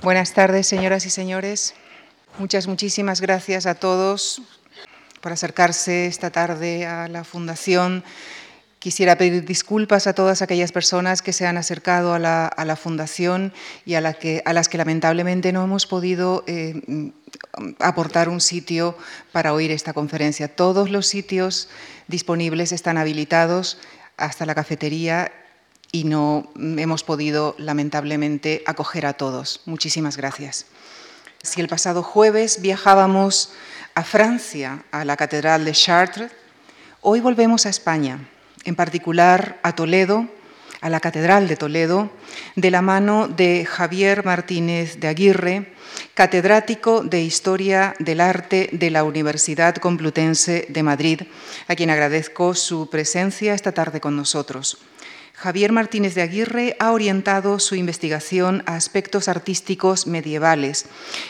Buenas tardes, señoras y señores. Muchas, muchísimas gracias a todos por acercarse esta tarde a la Fundación. Quisiera pedir disculpas a todas aquellas personas que se han acercado a la, Fundación y a, las que lamentablemente no hemos podido eh, aportar un sitio para oír esta conferencia. Todos los sitios disponibles están habilitados hasta la cafetería y no hemos podido lamentablemente acoger a todos. Muchísimas gracias. Si el pasado jueves viajábamos a Francia, a la Catedral de Chartres, hoy volvemos a España, en particular a Toledo, a la Catedral de Toledo, de la mano de Javier Martínez de Aguirre, catedrático de Historia del Arte de la Universidad Complutense de Madrid, a quien agradezco su presencia esta tarde con nosotros. Javier Martínez de Aguirre ha orientado su investigación a aspectos artísticos medievales,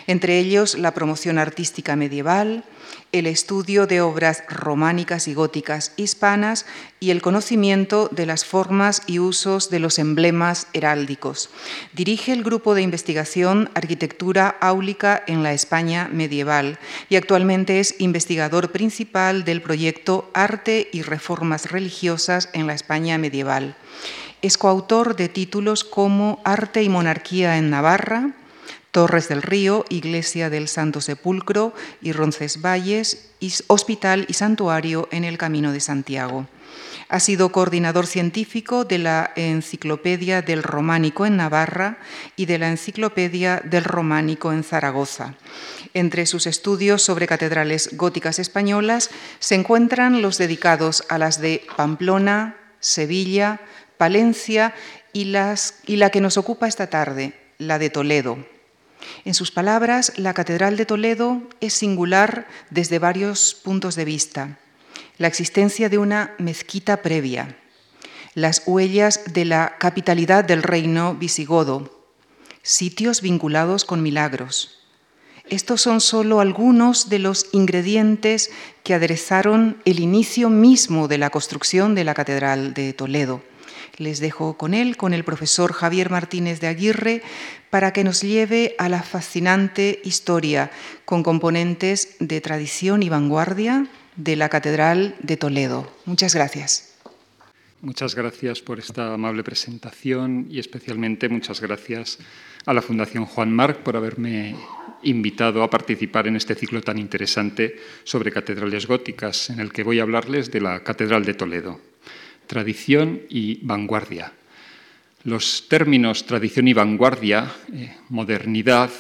entre ellos la promoción artística medieval, el estudio de obras románicas y góticas hispanas y el conocimiento de las formas y usos de los emblemas heráldicos. Dirige el grupo de investigación Arquitectura Áulica en la España medieval y actualmente es investigador principal del proyecto Arte y Reformas Religiosas en la España medieval. Es coautor de títulos como Arte y Monarquía en Navarra, Torres del Río, Iglesia del Santo Sepulcro y Roncesvalles, Hospital y Santuario en el Camino de Santiago. Ha sido coordinador científico de la Enciclopedia del Románico en Navarra y de la Enciclopedia del Románico en Zaragoza. Entre sus estudios sobre catedrales góticas españolas se encuentran los dedicados a las de Pamplona, Sevilla, Palencia y, la que nos ocupa esta tarde, la de Toledo. En sus palabras, la Catedral de Toledo es singular desde varios puntos de vista. La existencia de una mezquita previa, las huellas de la capitalidad del reino visigodo, sitios vinculados con milagros. Estos son solo algunos de los ingredientes que aderezaron el inicio mismo de la construcción de la Catedral de Toledo. Les dejo con él, con el profesor Javier Martínez de Aguirre, para que nos lleve a la fascinante historia con componentes de tradición y vanguardia de la Catedral de Toledo. Muchas gracias. Muchas gracias por esta amable presentación y especialmente muchas gracias a la Fundación Juan Marc por haberme invitado a participar en este ciclo tan interesante sobre catedrales góticas, en el que voy a hablarles de la Catedral de Toledo tradición y vanguardia. Los términos tradición y vanguardia, eh, modernidad,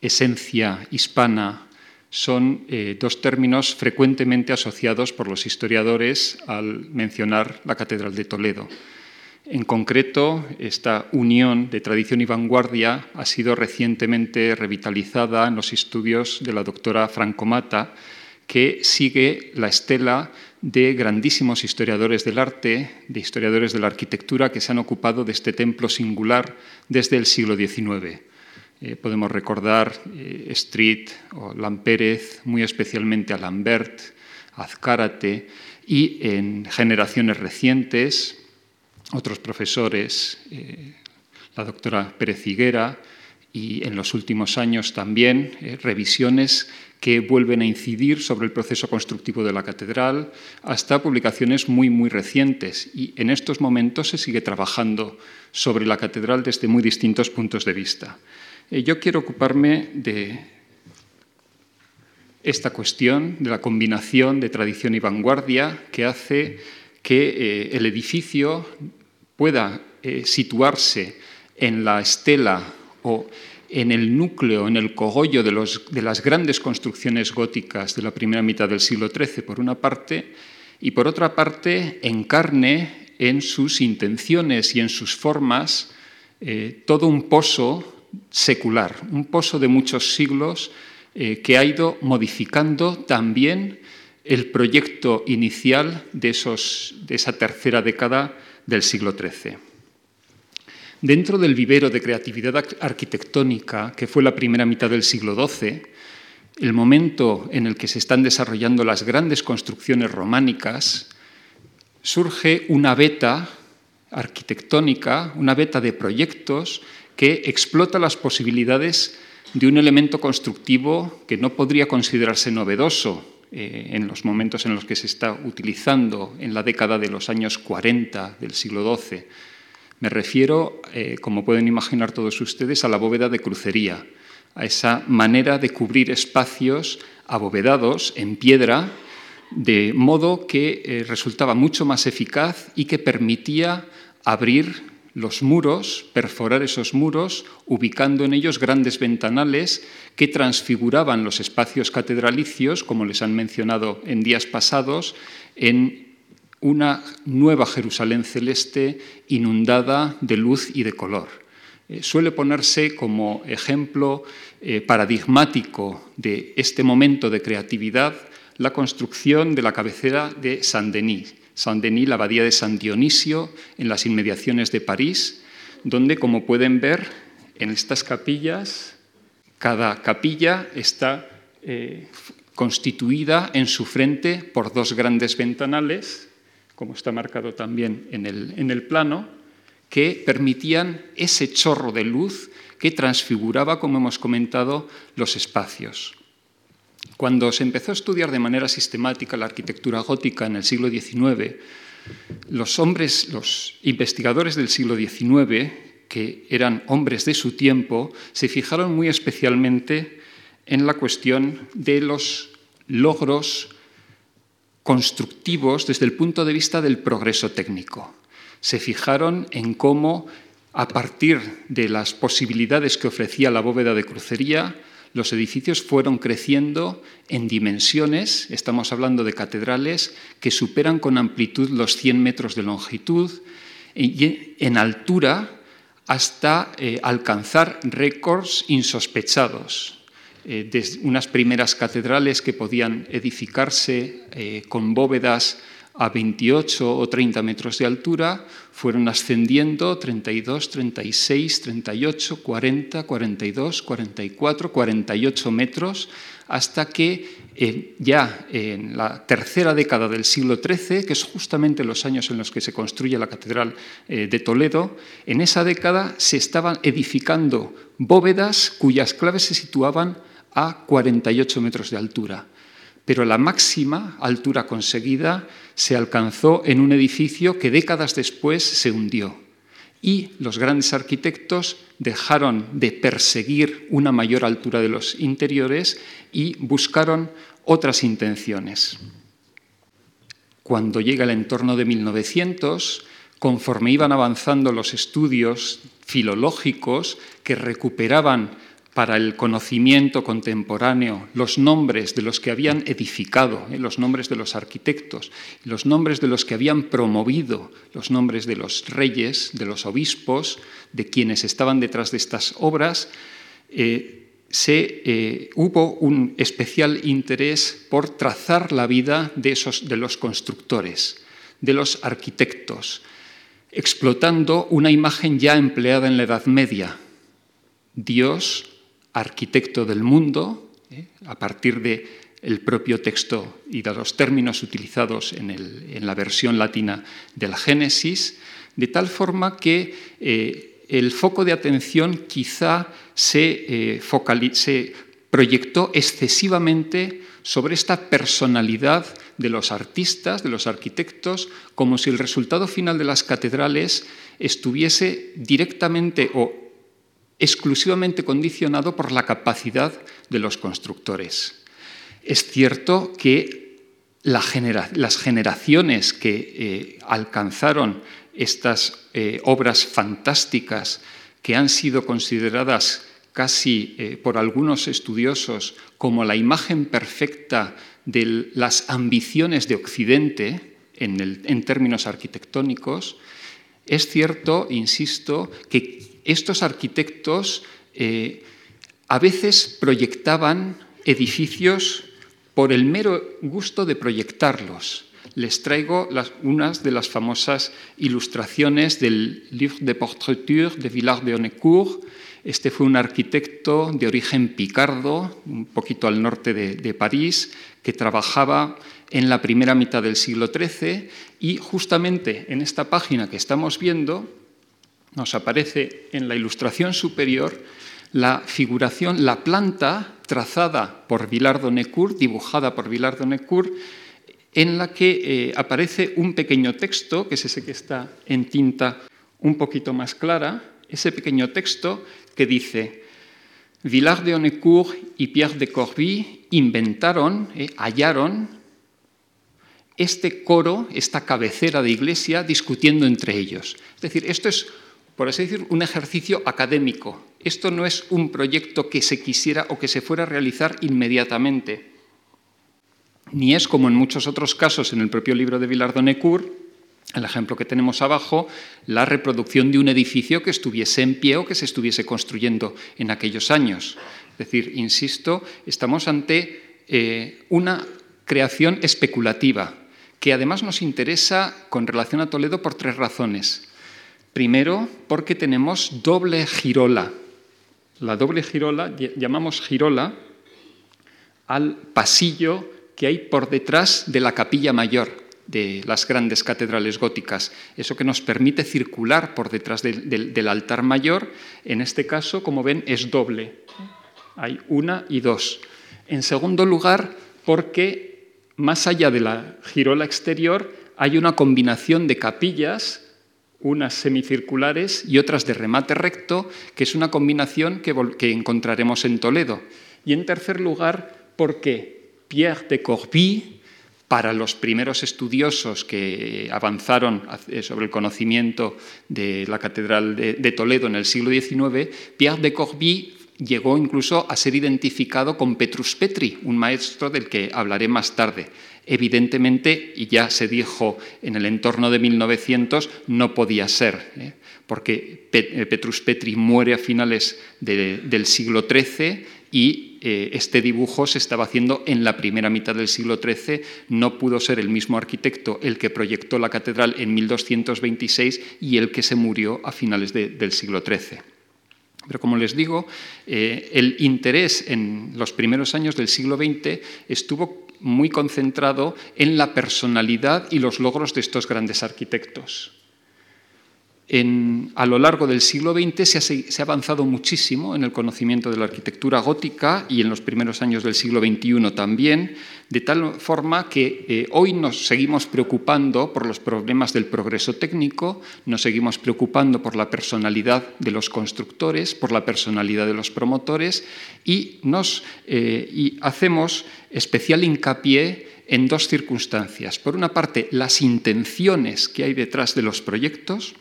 esencia hispana, son eh, dos términos frecuentemente asociados por los historiadores al mencionar la Catedral de Toledo. En concreto, esta unión de tradición y vanguardia ha sido recientemente revitalizada en los estudios de la doctora Franco Mata, que sigue la estela de grandísimos historiadores del arte, de historiadores de la arquitectura que se han ocupado de este templo singular desde el siglo XIX. Eh, podemos recordar eh, Street o Lampérez, muy especialmente a Lambert, Azcárate y en generaciones recientes otros profesores, eh, la doctora Pérez Higuera y en los últimos años también revisiones que vuelven a incidir sobre el proceso constructivo de la catedral, hasta publicaciones muy, muy recientes. Y en estos momentos se sigue trabajando sobre la catedral desde muy distintos puntos de vista. Eh, yo quiero ocuparme de esta cuestión, de la combinación de tradición y vanguardia que hace que eh, el edificio pueda eh, situarse en la estela o en el núcleo, en el cogollo de, las grandes construcciones góticas de la primera mitad del siglo XIII, por una parte, y por otra parte, encarne en sus intenciones y en sus formas eh, todo un pozo secular, un pozo de muchos siglos eh, que ha ido modificando también el proyecto inicial de esa tercera década del siglo XIII. Dentro del vivero de creatividad arquitectónica, que fue la primera mitad del siglo XII, el momento en el que se están desarrollando las grandes construcciones románicas, surge una beta arquitectónica, una beta de proyectos que explota las posibilidades de un elemento constructivo que no podría considerarse novedoso eh, en los momentos en los que se está utilizando en la década de los años 40 del siglo XII. Me refiero, eh, como pueden imaginar todos ustedes, a la bóveda de crucería, a esa manera de cubrir espacios abovedados en piedra, de modo que eh, resultaba mucho más eficaz y que permitía abrir los muros, perforar esos muros, ubicando en ellos grandes ventanales que transfiguraban los espacios catedralicios, como les han mencionado en días pasados, en una nueva Jerusalén celeste inundada de luz y de color. Eh, suele ponerse como ejemplo eh, paradigmático de este momento de creatividad la construcción de la cabecera de Saint-Denis, Saint-Denis, la abadía de San Dionisio, en las inmediaciones de París, donde, como pueden ver, en estas capillas, cada capilla está eh, constituida en su frente por dos grandes ventanales, como está marcado también en el, en el plano, que permitían ese chorro de luz que transfiguraba, como hemos comentado, los espacios. Cuando se empezó a estudiar de manera sistemática la arquitectura gótica en el siglo XIX, los hombres, los investigadores del siglo XIX, que eran hombres de su tiempo, se fijaron muy especialmente en la cuestión de los logros constructivos desde el punto de vista del progreso técnico. Se fijaron en cómo, a partir de las posibilidades que ofrecía la bóveda de crucería, los edificios fueron creciendo en dimensiones, estamos hablando de catedrales que superan con amplitud los 100 metros de longitud y en altura hasta eh, alcanzar récords insospechados. Eh, desde unas primeras catedrales que podían edificarse eh, con bóvedas a 28 o 30 metros de altura, fueron ascendiendo 32, 36, 38, 40, 42, 44, 48 metros, hasta que eh, ya en la tercera década del siglo XIII, que es justamente los años en los que se construye la Catedral de Toledo, en esa década se estaban edificando bóvedas cuyas claves se situaban a 48 metros de altura pero la máxima altura conseguida se alcanzó en un edificio que décadas después se hundió. Y los grandes arquitectos dejaron de perseguir una mayor altura de los interiores y buscaron otras intenciones. Cuando llega el entorno de 1900, conforme iban avanzando los estudios filológicos que recuperaban para el conocimiento contemporáneo los nombres de los que habían edificado, eh, los nombres de los arquitectos, los nombres de los que habían promovido, los nombres de los reyes, de los obispos, de quienes estaban detrás de estas obras, eh, eh, hubo un especial interés por trazar la vida de, esos, de los constructores, de los arquitectos, explotando una imagen ya empleada en la Edad Media. Dios arquitecto del mundo, ¿eh? a partir del el propio texto y de los términos utilizados en, la versión latina del Génesis, de tal forma que eh, el foco de atención quizá se, eh, se proyectó excesivamente sobre esta personalidad de los artistas, de los arquitectos, como si el resultado final de las catedrales estuviese directamente o exclusivamente condicionado por la capacidad de los constructores. Es cierto que las generaciones que eh, alcanzaron estas eh, obras fantásticas que han sido consideradas casi eh, por algunos estudiosos como la imagen perfecta de las ambiciones de Occidente en términos arquitectónicos, es cierto, insisto, que estos arquitectos eh, a veces proyectaban edificios por el mero gusto de proyectarlos. Les traigo unas de las famosas ilustraciones del Livre de Portraiture de Villard de Honnecourt. Este fue un arquitecto de origen picardo, un poquito al norte de París, que trabajaba en la primera mitad del siglo XIII y justamente en esta página que estamos viendo nos aparece en la ilustración superior la figuración, la planta trazada por Vilar Necourt, dibujada por Vilar Necourt, en la que eh, aparece un pequeño texto, que es ese que está en tinta un poquito más clara, ese pequeño texto que dice, Villard de Onecourt y Pierre de Corbie inventaron, eh, hallaron este coro, esta cabecera de iglesia, discutiendo entre ellos. Es decir, esto es, por así decir, un ejercicio académico. Esto no es un proyecto que se quisiera o que se fuera a realizar inmediatamente. Ni es como en muchos otros casos en el propio libro de Villard de el ejemplo que tenemos abajo, la reproducción de un edificio que estuviese en pie o que se estuviese construyendo en aquellos años. Es decir, insisto, estamos ante eh, una creación especulativa, que además nos interesa con relación a Toledo por tres razones. Primero, porque tenemos doble girola. La doble girola, llamamos girola al pasillo que hay por detrás de la capilla mayor de las grandes catedrales góticas. Eso que nos permite circular por detrás del, altar mayor, en este caso, como ven, es doble. Hay una y dos. En segundo lugar, porque más allá de la girola exterior hay una combinación de capillas, unas semicirculares y otras de remate recto, que es una combinación que, encontraremos en Toledo. Y en tercer lugar, porque Pierre de Corbie, para los primeros estudiosos que avanzaron eh, sobre el conocimiento de la Catedral de, Toledo en el siglo XIX, Pierre de Corbie llegó incluso a ser identificado con Petrus Petri, un maestro del que hablaré más tarde. Evidentemente, y ya se dijo en el entorno de 1900, no podía ser, ¿eh? porque eh, Petrus Petri muere a finales del siglo XIII y eh, este dibujo se estaba haciendo en la primera mitad del siglo XIII. No pudo ser el mismo arquitecto el que proyectó la catedral en 1226 y el que se murió a finales del siglo XIII. Pero como les digo, el interés en los primeros años del siglo XX estuvo muy concentrado en la personalidad y los logros de estos grandes arquitectos a lo largo del siglo XX se ha, avanzado muchísimo en el conocimiento de la arquitectura gótica y en los primeros años del siglo XXI también, de tal forma que eh, hoy nos seguimos preocupando por los problemas del progreso técnico, nos seguimos preocupando por la personalidad de los constructores, por la personalidad de los promotores y, nos, eh, y hacemos especial hincapié en dos circunstancias. Por una parte, las intenciones que hay detrás de los proyectos,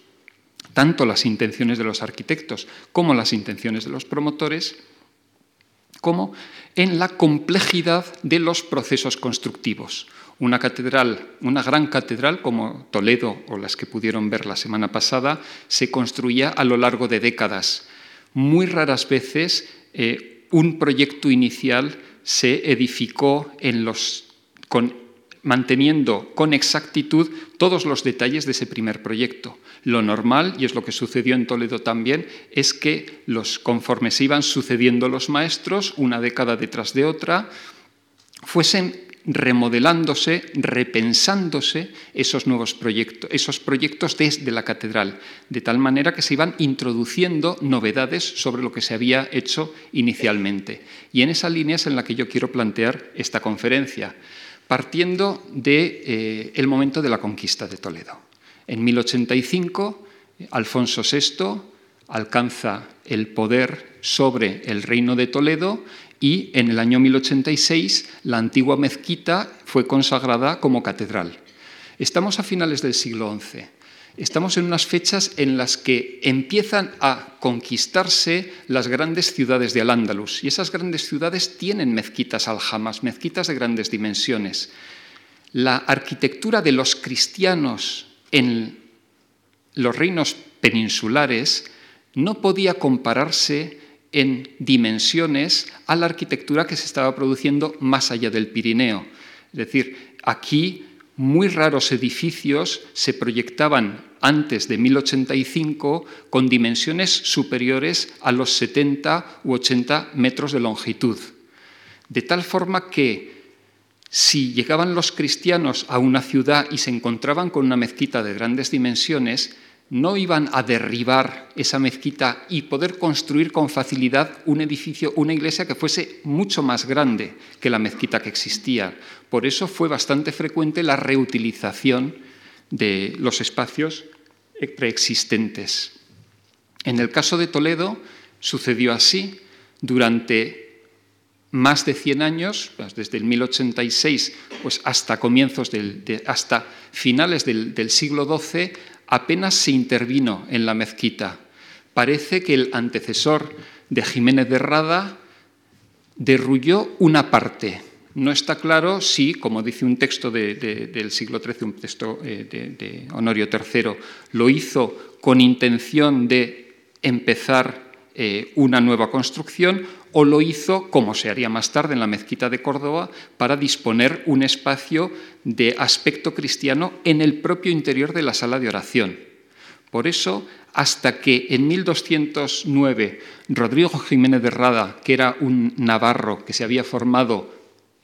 tanto las intenciones de los arquitectos como las intenciones de los promotores, como en la complejidad de los procesos constructivos. Una catedral, una gran catedral como Toledo o las que pudieron ver la semana pasada, se construía a lo largo de décadas. Muy raras veces eh, un proyecto inicial se edificó en los, con manteniendo con exactitud todos los detalles de ese primer proyecto. Lo normal, y es lo que sucedió en Toledo también, es que los, conforme se iban sucediendo los maestros, una década detrás de otra, fuesen remodelándose, repensándose esos nuevos proyectos, esos proyectos desde la catedral, de tal manera que se iban introduciendo novedades sobre lo que se había hecho inicialmente. Y en esa línea es en la que yo quiero plantear esta conferencia partiendo del de, eh, momento de la conquista de Toledo. En 1085, Alfonso VI alcanza el poder sobre el reino de Toledo y en el año 1086 la antigua mezquita fue consagrada como catedral. Estamos a finales del siglo XI. Estamos en unas fechas en las que empiezan a conquistarse las grandes ciudades de Al-Ándalus y esas grandes ciudades tienen mezquitas aljamas, mezquitas de grandes dimensiones. La arquitectura de los cristianos en los reinos peninsulares no podía compararse en dimensiones a la arquitectura que se estaba produciendo más allá del Pirineo. Es decir, aquí muy raros edificios se proyectaban antes de 1085 con dimensiones superiores a los 70 u 80 metros de longitud. De tal forma que si llegaban los cristianos a una ciudad y se encontraban con una mezquita de grandes dimensiones, no iban a derribar esa mezquita y poder construir con facilidad un edificio, una iglesia que fuese mucho más grande que la mezquita que existía. Por eso fue bastante frecuente la reutilización de los espacios preexistentes. En el caso de Toledo sucedió así. Durante más de 100 años, pues desde el 1086 pues hasta comienzos del, hasta finales del, del siglo XII, apenas se intervino en la mezquita. Parece que el antecesor de Jiménez de Rada derrulló una parte. No está claro si, como dice un texto del siglo XIII, un texto eh, de, Honorio III, lo hizo con intención de empezar eh, una nueva construcción o lo hizo, como se haría más tarde en la mezquita de Córdoba, para disponer un espacio de aspecto cristiano en el propio interior de la sala de oración. Por eso, hasta que en 1209 Rodrigo Jiménez de Rada, que era un navarro que se había formado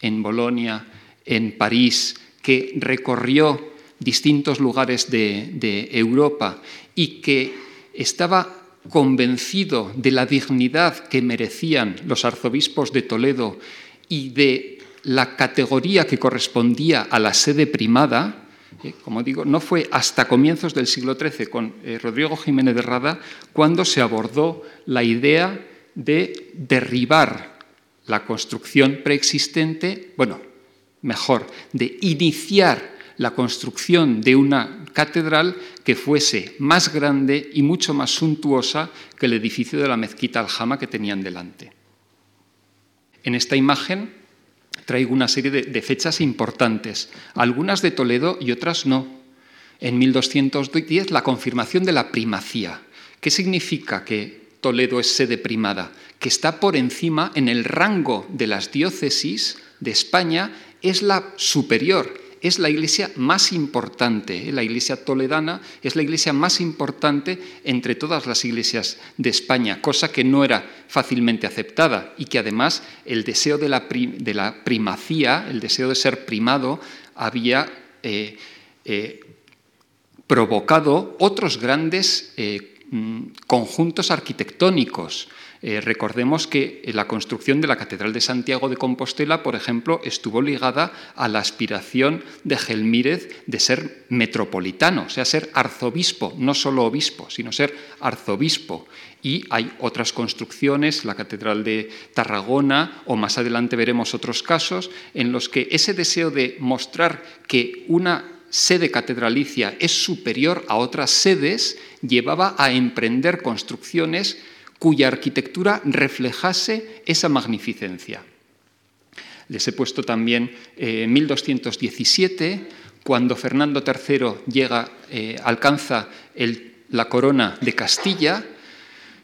en Bolonia, en París, que recorrió distintos lugares de, de Europa y que estaba convencido de la dignidad que merecían los arzobispos de Toledo y de la categoría que correspondía a la sede primada, eh, como digo, no fue hasta comienzos del siglo XIII con eh, Rodrigo Jiménez de Rada cuando se abordó la idea de derribar la construcción preexistente, bueno, mejor, de iniciar la construcción de una catedral que fuese más grande y mucho más suntuosa que el edificio de la mezquita Aljama que tenían delante. En esta imagen traigo una serie de, fechas importantes, algunas de Toledo y otras no. En 1210 la confirmación de la primacía. ¿Qué significa que Toledo es sede primada? Que está por encima en el rango de las diócesis de España, es la superior, es la iglesia más importante, ¿eh? la iglesia toledana es la iglesia más importante entre todas las iglesias de España, cosa que no era fácilmente aceptada y que además el deseo de la, primacía, el deseo de ser primado, había eh, eh, provocado otros grandes mm, conjuntos arquitectónicos. Eh, recordemos que la construcción de la Catedral de Santiago de Compostela, por ejemplo, estuvo ligada a la aspiración de Gelmírez de ser metropolitano, o sea, ser arzobispo, no solo obispo, sino ser arzobispo. Y hay otras construcciones, la Catedral de Tarragona, o más adelante veremos otros casos, en los que ese deseo de mostrar que una sede catedralicia es superior a otras sedes llevaba a emprender construcciones cuya arquitectura reflejase esa magnificencia. Les he puesto también en eh, 1217, cuando Fernando III llega, eh, alcanza la corona de Castilla,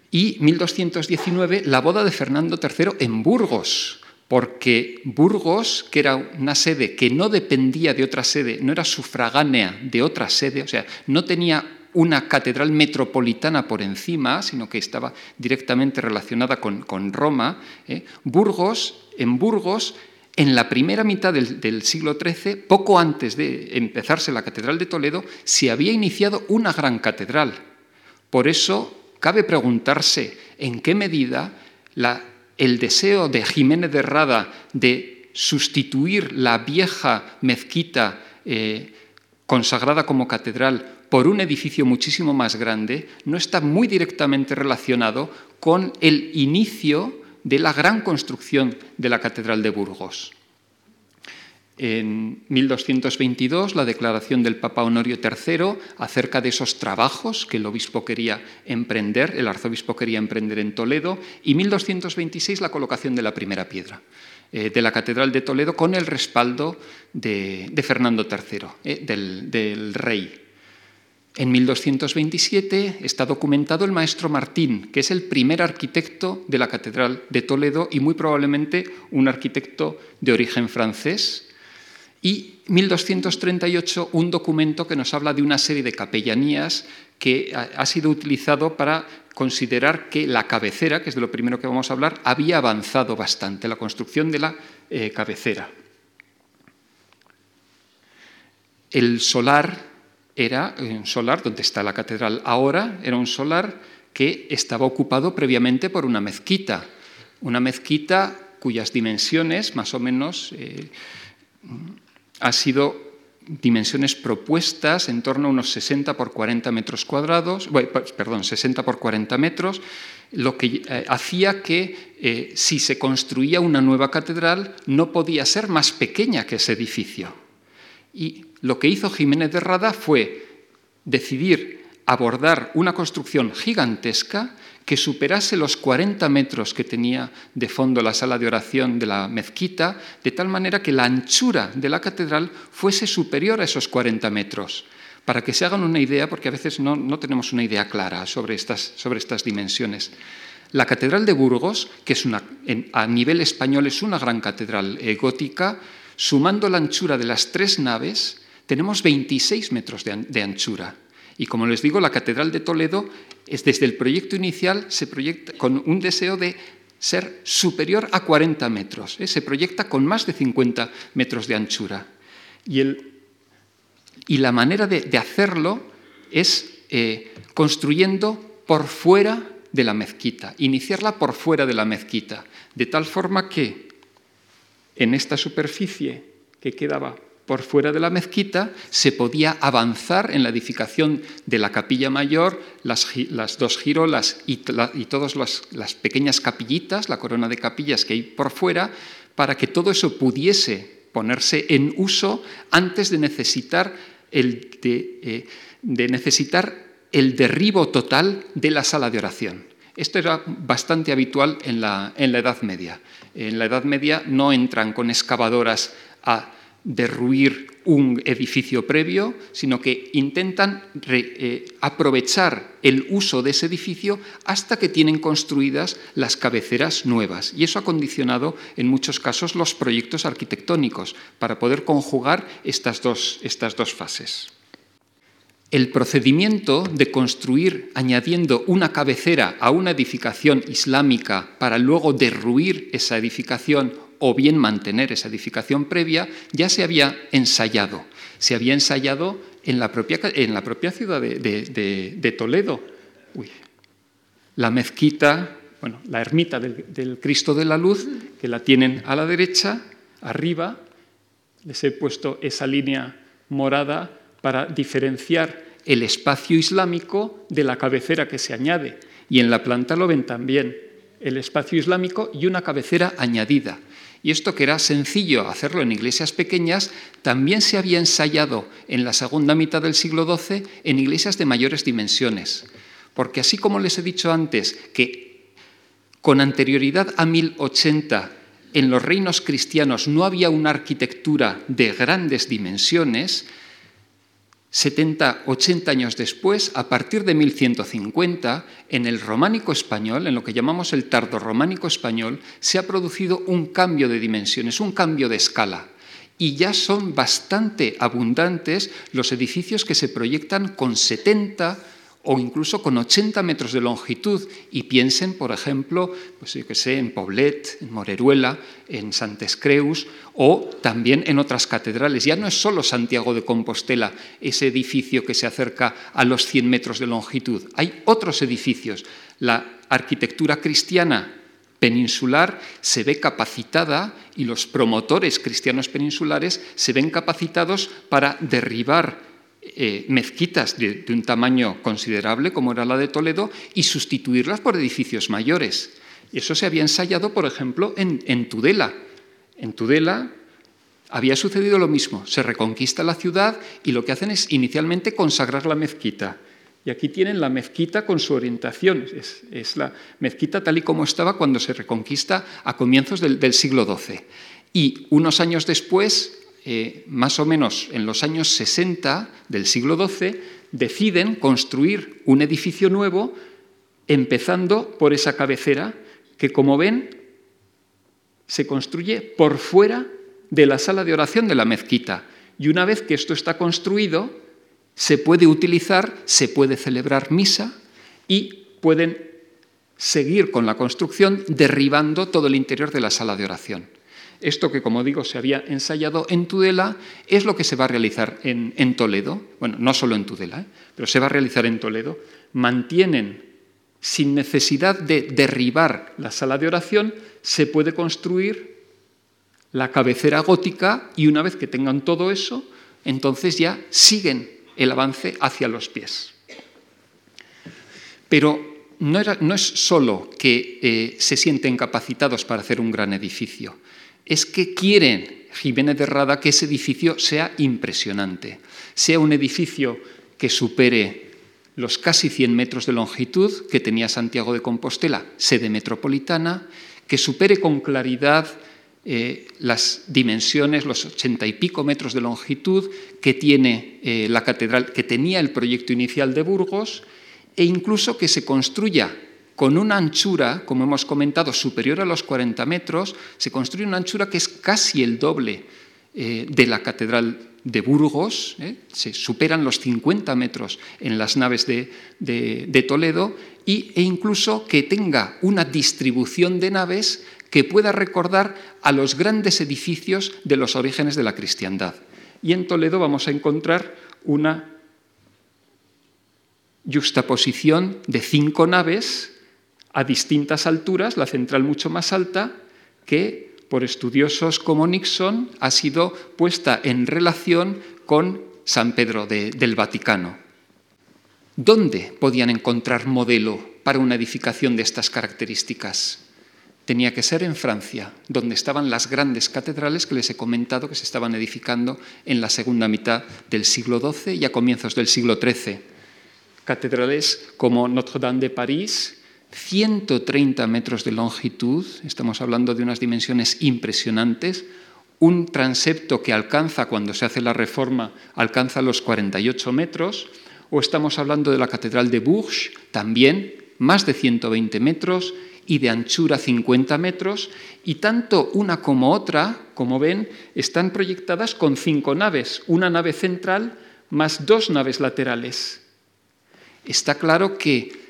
y 1219, la boda de Fernando III en Burgos, porque Burgos, que era una sede que no dependía de otra sede, no era sufragánea de otra sede, o sea, no tenía una catedral metropolitana por encima, sino que estaba directamente relacionada con, Roma. ¿eh? Burgos, en Burgos, en la primera mitad del, siglo XIII, poco antes de empezarse la Catedral de Toledo, se había iniciado una gran catedral. Por eso cabe preguntarse en qué medida el deseo de Jiménez de Rada de sustituir la vieja mezquita eh, consagrada como catedral por un edificio muchísimo más grande, no está muy directamente relacionado con el inicio de la gran construcción de la Catedral de Burgos. En 1222, la declaración del Papa Honorio III acerca de esos trabajos que el obispo quería emprender, el arzobispo quería emprender en Toledo, y 1226, la colocación de la primera piedra eh, de la Catedral de Toledo con el respaldo de, Fernando III, eh, del rey. En 1227 está documentado el maestro Martín, que es el primer arquitecto de la Catedral de Toledo y muy probablemente un arquitecto de origen francés. Y 1238 un documento que nos habla de una serie de capellanías que ha sido utilizado para considerar que la cabecera, que es de lo primero que vamos a hablar, había avanzado bastante, la construcción de la eh, cabecera. El solar era un solar donde está la catedral ahora, era un solar que estaba ocupado previamente por una mezquita, una mezquita cuyas dimensiones, más o menos, eh, han sido dimensiones propuestas en torno a unos 60 por 40 metros cuadrados, perdón, 60 por 40 metros, lo que eh, hacía que eh, si se construía una nueva catedral no podía ser más pequeña que ese edificio. Y lo que hizo Jiménez de Rada fue decidir abordar una construcción gigantesca que superase los 40 metros que tenía de fondo la sala de oración de la mezquita, de tal manera que la anchura de la catedral fuese superior a esos 40 metros. Para que se hagan una idea, porque a veces no, tenemos una idea clara sobre estas, sobre estas dimensiones. La Catedral de Burgos, que es una, a nivel español es una gran catedral eh, gótica, sumando la anchura de las tres naves, tenemos 26 metros de anchura. Y como les digo, la Catedral de Toledo es desde el proyecto inicial se proyecta con un deseo de ser superior a 40 metros. ¿eh? Se proyecta con más de 50 metros de anchura. Y, el, y la manera de, hacerlo es eh, construyendo por fuera de la mezquita, iniciarla por fuera de la mezquita, de tal forma que en esta superficie que quedaba por fuera de la mezquita, se podía avanzar en la edificación de la capilla mayor, las, dos girolas y, todas las, pequeñas capillitas, la corona de capillas que hay por fuera, para que todo eso pudiese ponerse en uso antes de necesitar el, eh, de necesitar el derribo total de la sala de oración. Esto era bastante habitual en la, en la Edad Media. En la Edad Media no entran con excavadoras a derruir un edificio previo, sino que intentan eh, aprovechar el uso de ese edificio hasta que tienen construidas las cabeceras nuevas. Y eso ha condicionado en muchos casos los proyectos arquitectónicos para poder conjugar estas dos, estas dos fases. El procedimiento de construir añadiendo una cabecera a una edificación islámica para luego derruir esa edificación o bien mantener esa edificación previa, ya se había ensayado. Se había ensayado en la propia, en la propia ciudad de, Toledo. La mezquita, bueno, la ermita del, Cristo de la Luz, que la tienen a la derecha, arriba, les he puesto esa línea morada para diferenciar el espacio islámico de la cabecera que se añade. Y en la planta lo ven también, el espacio islámico y una cabecera añadida. Y esto que era sencillo hacerlo en iglesias pequeñas, también se había ensayado en la segunda mitad del siglo XII en iglesias de mayores dimensiones. Porque así como les he dicho antes que con anterioridad a 1080 en los reinos cristianos no había una arquitectura de grandes dimensiones, 70, 80 años después, a partir de 1150, en el románico español, en lo que llamamos el tardorrománico español, se ha producido un cambio de dimensiones, un cambio de escala. Y ya son bastante abundantes los edificios que se proyectan con 70, o incluso con 80 metros de longitud y piensen, por ejemplo, pues yo que sé, en Poblet, en Moreruela, en Santes Creus o también en otras catedrales. Ya no es solo Santiago de Compostela, ese edificio que se acerca a los 100 metros de longitud. Hay otros edificios. La arquitectura cristiana peninsular se ve capacitada y los promotores cristianos peninsulares se ven capacitados para derribar eh, mezquitas de, un tamaño considerable, como era la de Toledo, y sustituirlas por edificios mayores. Y eso se había ensayado, por ejemplo, en, Tudela. En Tudela había sucedido lo mismo. Se reconquista la ciudad y lo que hacen es inicialmente consagrar la mezquita. Y aquí tienen la mezquita con su orientación. Es, la mezquita tal y como estaba cuando se reconquista a comienzos del siglo XII. Y unos años después, eh, más o menos en los años 60 del siglo XII, deciden construir un edificio nuevo, empezando por esa cabecera que, como ven, se construye por fuera de la sala de oración de la mezquita. Y una vez que esto está construido, se puede utilizar, se puede celebrar misa y pueden seguir con la construcción derribando todo el interior de la sala de oración. Esto que, como digo, se había ensayado en Tudela es lo que se va a realizar en, Toledo. Bueno, no solo en Tudela, ¿eh? pero se va a realizar en Toledo. Mantienen, sin necesidad de derribar la sala de oración, se puede construir la cabecera gótica y una vez que tengan todo eso, entonces ya siguen el avance hacia los pies. Pero no, es solo que eh, se sienten capacitados para hacer un gran edificio, es que quieren Jiménez de Rada que ese edificio sea impresionante, sea un edificio que supere los casi 100 metros de longitud que tenía Santiago de Compostela, sede metropolitana, que supere con claridad eh, las dimensiones, los ochenta y pico metros de longitud que tiene eh, la catedral, que tenía el proyecto inicial de Burgos, e incluso que se construya con una anchura, como hemos comentado, superior a los 40 metros, se construye una anchura que es casi el doble eh, de la catedral de Burgos, ¿eh? se superan los 50 metros en las naves de, Toledo, e incluso que tenga una distribución de naves que pueda recordar a los grandes edificios de los orígenes de la cristiandad. Y en Toledo vamos a encontrar una juxtaposición de cinco naves a distintas alturas, la central mucho más alta, que por estudiosos como Nixon ha sido puesta en relación con San Pedro del Vaticano. ¿Dónde podían encontrar modelo para una edificación de estas características? Tenía que ser en Francia, donde estaban las grandes catedrales que les he comentado que se estaban edificando en la segunda mitad del siglo XII y a comienzos del siglo XIII catedrales como Notre-Dame de París, 130 metros de longitud, estamos hablando de unas dimensiones impresionantes, un transepto que alcanza, cuando se hace la reforma, alcanza los 48 metros, o estamos hablando de la Catedral de Bourges, también más de 120 metros y de anchura 50 metros, y tanto una como otra, como ven, están proyectadas con cinco naves, una nave central más dos naves laterales. Está claro que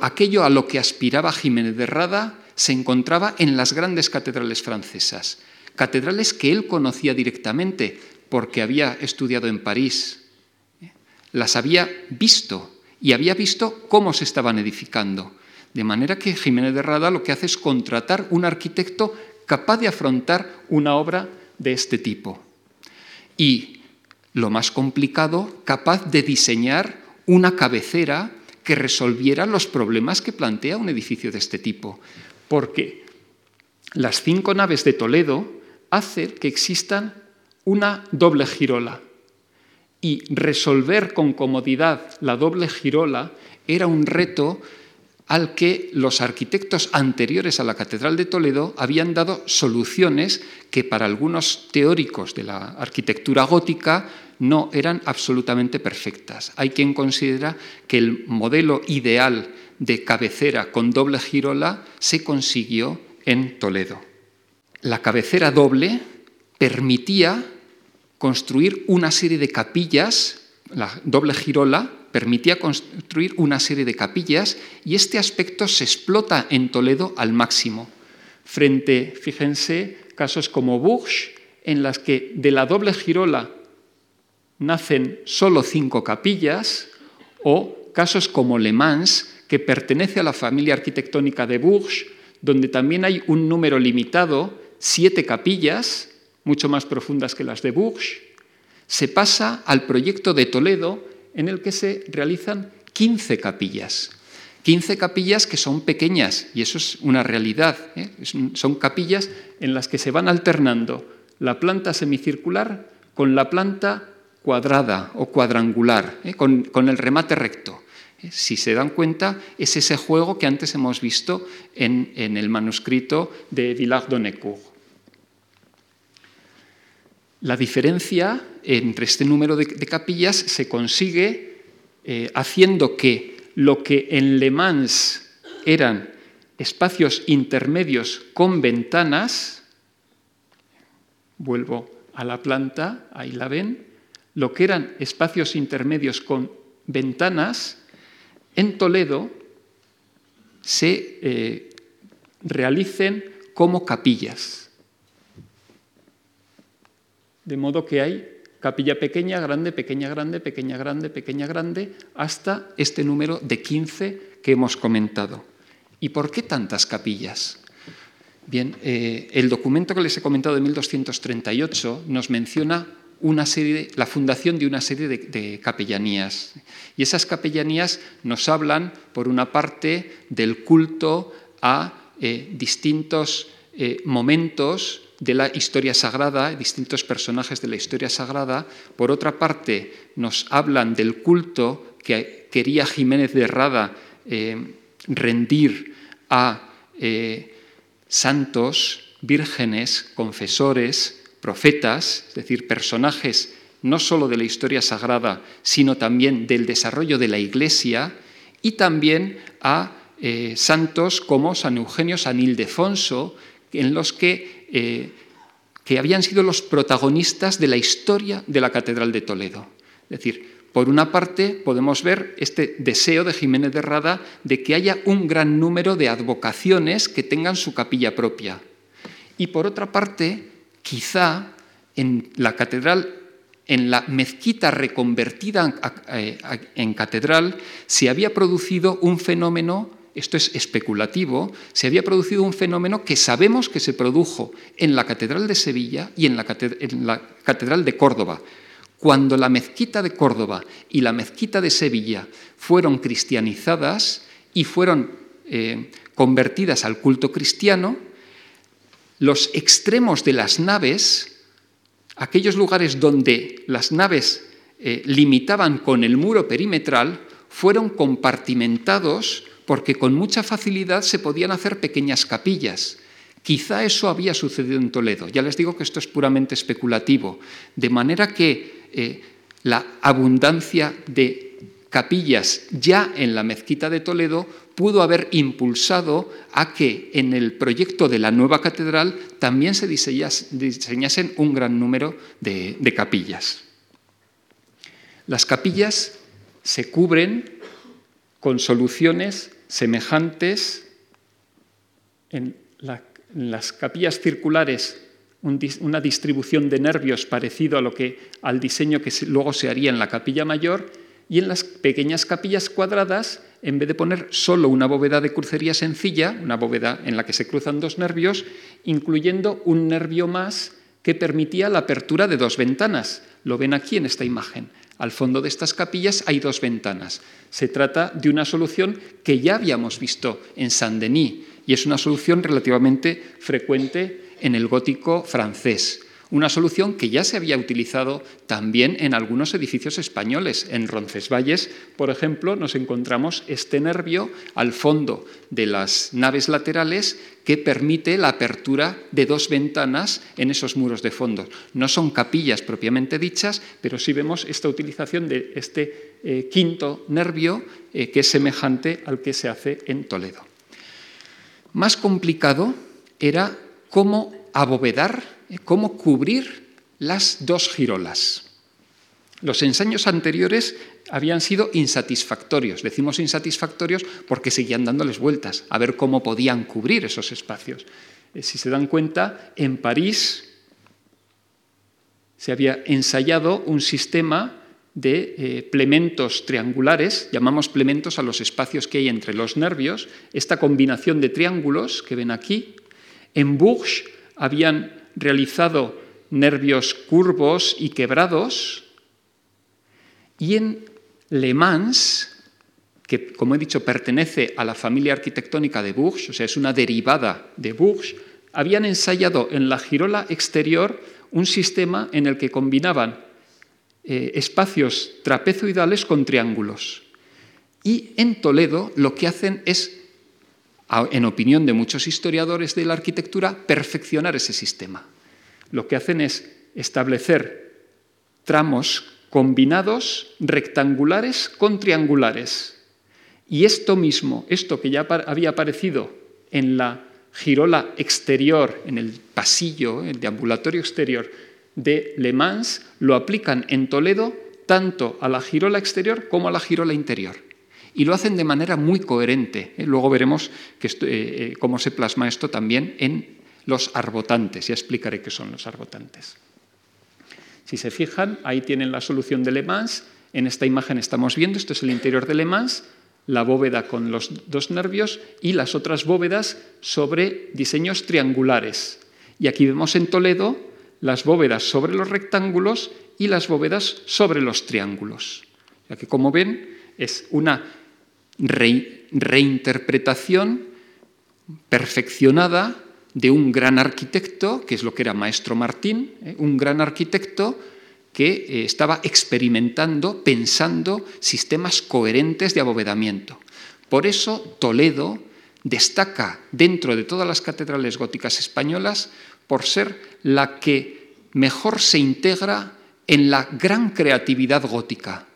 aquello a lo que aspiraba Jiménez de Rada se encontraba en las grandes catedrales francesas, catedrales que él conocía directamente porque había estudiado en París, ¿eh? las había visto y había visto cómo se estaban edificando. De manera que Jiménez de Rada lo que hace es contratar un arquitecto capaz de afrontar una obra de este tipo. Y lo más complicado, capaz de diseñar una cabecera que resolviera los problemas que plantea un edificio de este tipo. Porque las cinco naves de Toledo hacen que existan una doble girola. Y resolver con comodidad la doble girola era un reto al que los arquitectos anteriores a la Catedral de Toledo habían dado soluciones que para algunos teóricos de la arquitectura gótica no eran absolutamente perfectas. Hay quien considera que el modelo ideal de cabecera con doble girola se consiguió en Toledo. La cabecera doble permitía construir una serie de capillas, la doble girola permitía construir una serie de capillas y este aspecto se explota en Toledo al máximo. Frente, fíjense, casos como Bourges, en las que de la doble girola nacen solo cinco capillas, o casos como Le Mans, que pertenece a la familia arquitectónica de Bourges, donde también hay un número limitado, siete capillas, mucho más profundas que las de Bourges, se pasa al proyecto de Toledo, en el que se realizan 15 capillas. 15 capillas que son pequeñas, y eso es una realidad. ¿eh? Son capillas en las que se van alternando la planta semicircular con la planta cuadrada o cuadrangular, ¿eh? con, el remate recto. ¿eh? Si se dan cuenta, es ese juego que antes hemos visto en, el manuscrito de Villard-Donecourt. La diferencia entre este número de, capillas se consigue eh, haciendo que lo que en Le Mans eran espacios intermedios con ventanas, vuelvo a la planta, ahí la ven, lo que eran espacios intermedios con ventanas, en Toledo se eh, realicen como capillas. De modo que hay capilla pequeña, grande, pequeña, grande, pequeña, grande, pequeña, grande, hasta este número de 15 que hemos comentado. ¿Y por qué tantas capillas? Bien, eh, el documento que les he comentado de 1238 nos menciona una serie, la fundación de una serie de, capellanías. Y esas capellanías nos hablan, por una parte, del culto a eh, distintos eh, momentos de la historia sagrada, distintos personajes de la historia sagrada. Por otra parte, nos hablan del culto que quería Jiménez de Rada rendir a santos, vírgenes, confesores, profetas, es decir, personajes no solo de la historia sagrada, sino también del desarrollo de la Iglesia, y también a eh, santos como San Eugenio, San Ildefonso, en los que, eh, que habían sido los protagonistas de la historia de la Catedral de Toledo. Es decir, por una parte, podemos ver este deseo de Jiménez de Rada de que haya un gran número de advocaciones que tengan su capilla propia. Y por otra parte, quizá en la catedral, en la mezquita reconvertida en catedral, se había producido un fenómeno, esto es especulativo, se había producido un fenómeno que sabemos que se produjo en la catedral de Sevilla y en la catedral de Córdoba. Cuando la mezquita de Córdoba y la mezquita de Sevilla fueron cristianizadas y fueron eh, convertidas al culto cristiano, los extremos de las naves, aquellos lugares donde las naves eh, limitaban con el muro perimetral, fueron compartimentados porque con mucha facilidad se podían hacer pequeñas capillas. Quizá eso había sucedido en Toledo. Ya les digo que esto es puramente especulativo. De manera que eh, la abundancia de capillas ya en la mezquita de Toledo pudo haber impulsado a que en el proyecto de la nueva catedral también se diseñasen un gran número de, capillas. Las capillas se cubren con soluciones semejantes en las capillas circulares una distribución de nervios parecido a lo que, al diseño que luego se haría en la capilla mayor, y en las pequeñas capillas cuadradas, en vez de poner solo una bóveda de crucería sencilla, una bóveda en la que se cruzan dos nervios, incluyendo un nervio más que permitía la apertura de dos ventanas. Lo ven aquí en esta imagen. Al fondo de estas capillas hay dos ventanas. Se trata de una solución que ya habíamos visto en Saint-Denis y es una solución relativamente frecuente en el gótico francés, una solución que ya se había utilizado también en algunos edificios españoles. En Roncesvalles, por ejemplo, nos encontramos este nervio al fondo de las naves laterales que permite la apertura de dos ventanas en esos muros de fondo. No son capillas propiamente dichas, pero sí vemos esta utilización de este eh, quinto nervio eh, que es semejante al que se hace en Toledo. Más complicado era cómo abovedar, cómo cubrir las dos girolas. Los ensayos anteriores habían sido insatisfactorios. Decimos insatisfactorios porque seguían dándoles vueltas a ver cómo podían cubrir esos espacios. Eh, si se dan cuenta, en París se había ensayado un sistema de eh, plementos triangulares, llamamos plementos a los espacios que hay entre los nervios, esta combinación de triángulos que ven aquí, en Bourges habían realizado nervios curvos y quebrados, y en Le Mans, que como he dicho pertenece a la familia arquitectónica de Bourges, o sea, es una derivada de Bourges, habían ensayado en la girola exterior un sistema en el que combinaban eh, espacios trapezoidales con triángulos. Y en Toledo lo que hacen es en opinión de muchos historiadores de la arquitectura, perfeccionar ese sistema. Lo que hacen es establecer tramos combinados rectangulares con triangulares. Y esto mismo, esto que ya había aparecido en la girola exterior, en el pasillo, el deambulatorio exterior de Le Mans, lo aplican en Toledo tanto a la girola exterior como a la girola interior y lo hacen de manera muy coherente. ¿eh? Luego veremos eh, eh, cómo se plasma esto también en los arbotantes. Ya explicaré qué son los arbotantes. Si se fijan, ahí tienen la solución de Le Mans. En esta imagen estamos viendo, esto es el interior de Le Mans, la bóveda con los dos nervios y las otras bóvedas sobre diseños triangulares. Y aquí vemos en Toledo las bóvedas sobre los rectángulos y las bóvedas sobre los triángulos. Ya que, como ven, es una reinterpretación perfeccionada de un gran arquitecto, que es lo que era Maestro Martín, ¿eh? un gran arquitecto que eh, estaba experimentando, pensando sistemas coherentes de abovedamiento. Por eso Toledo destaca dentro de todas las catedrales góticas españolas por ser la que mejor se integra en la gran creatividad gótica.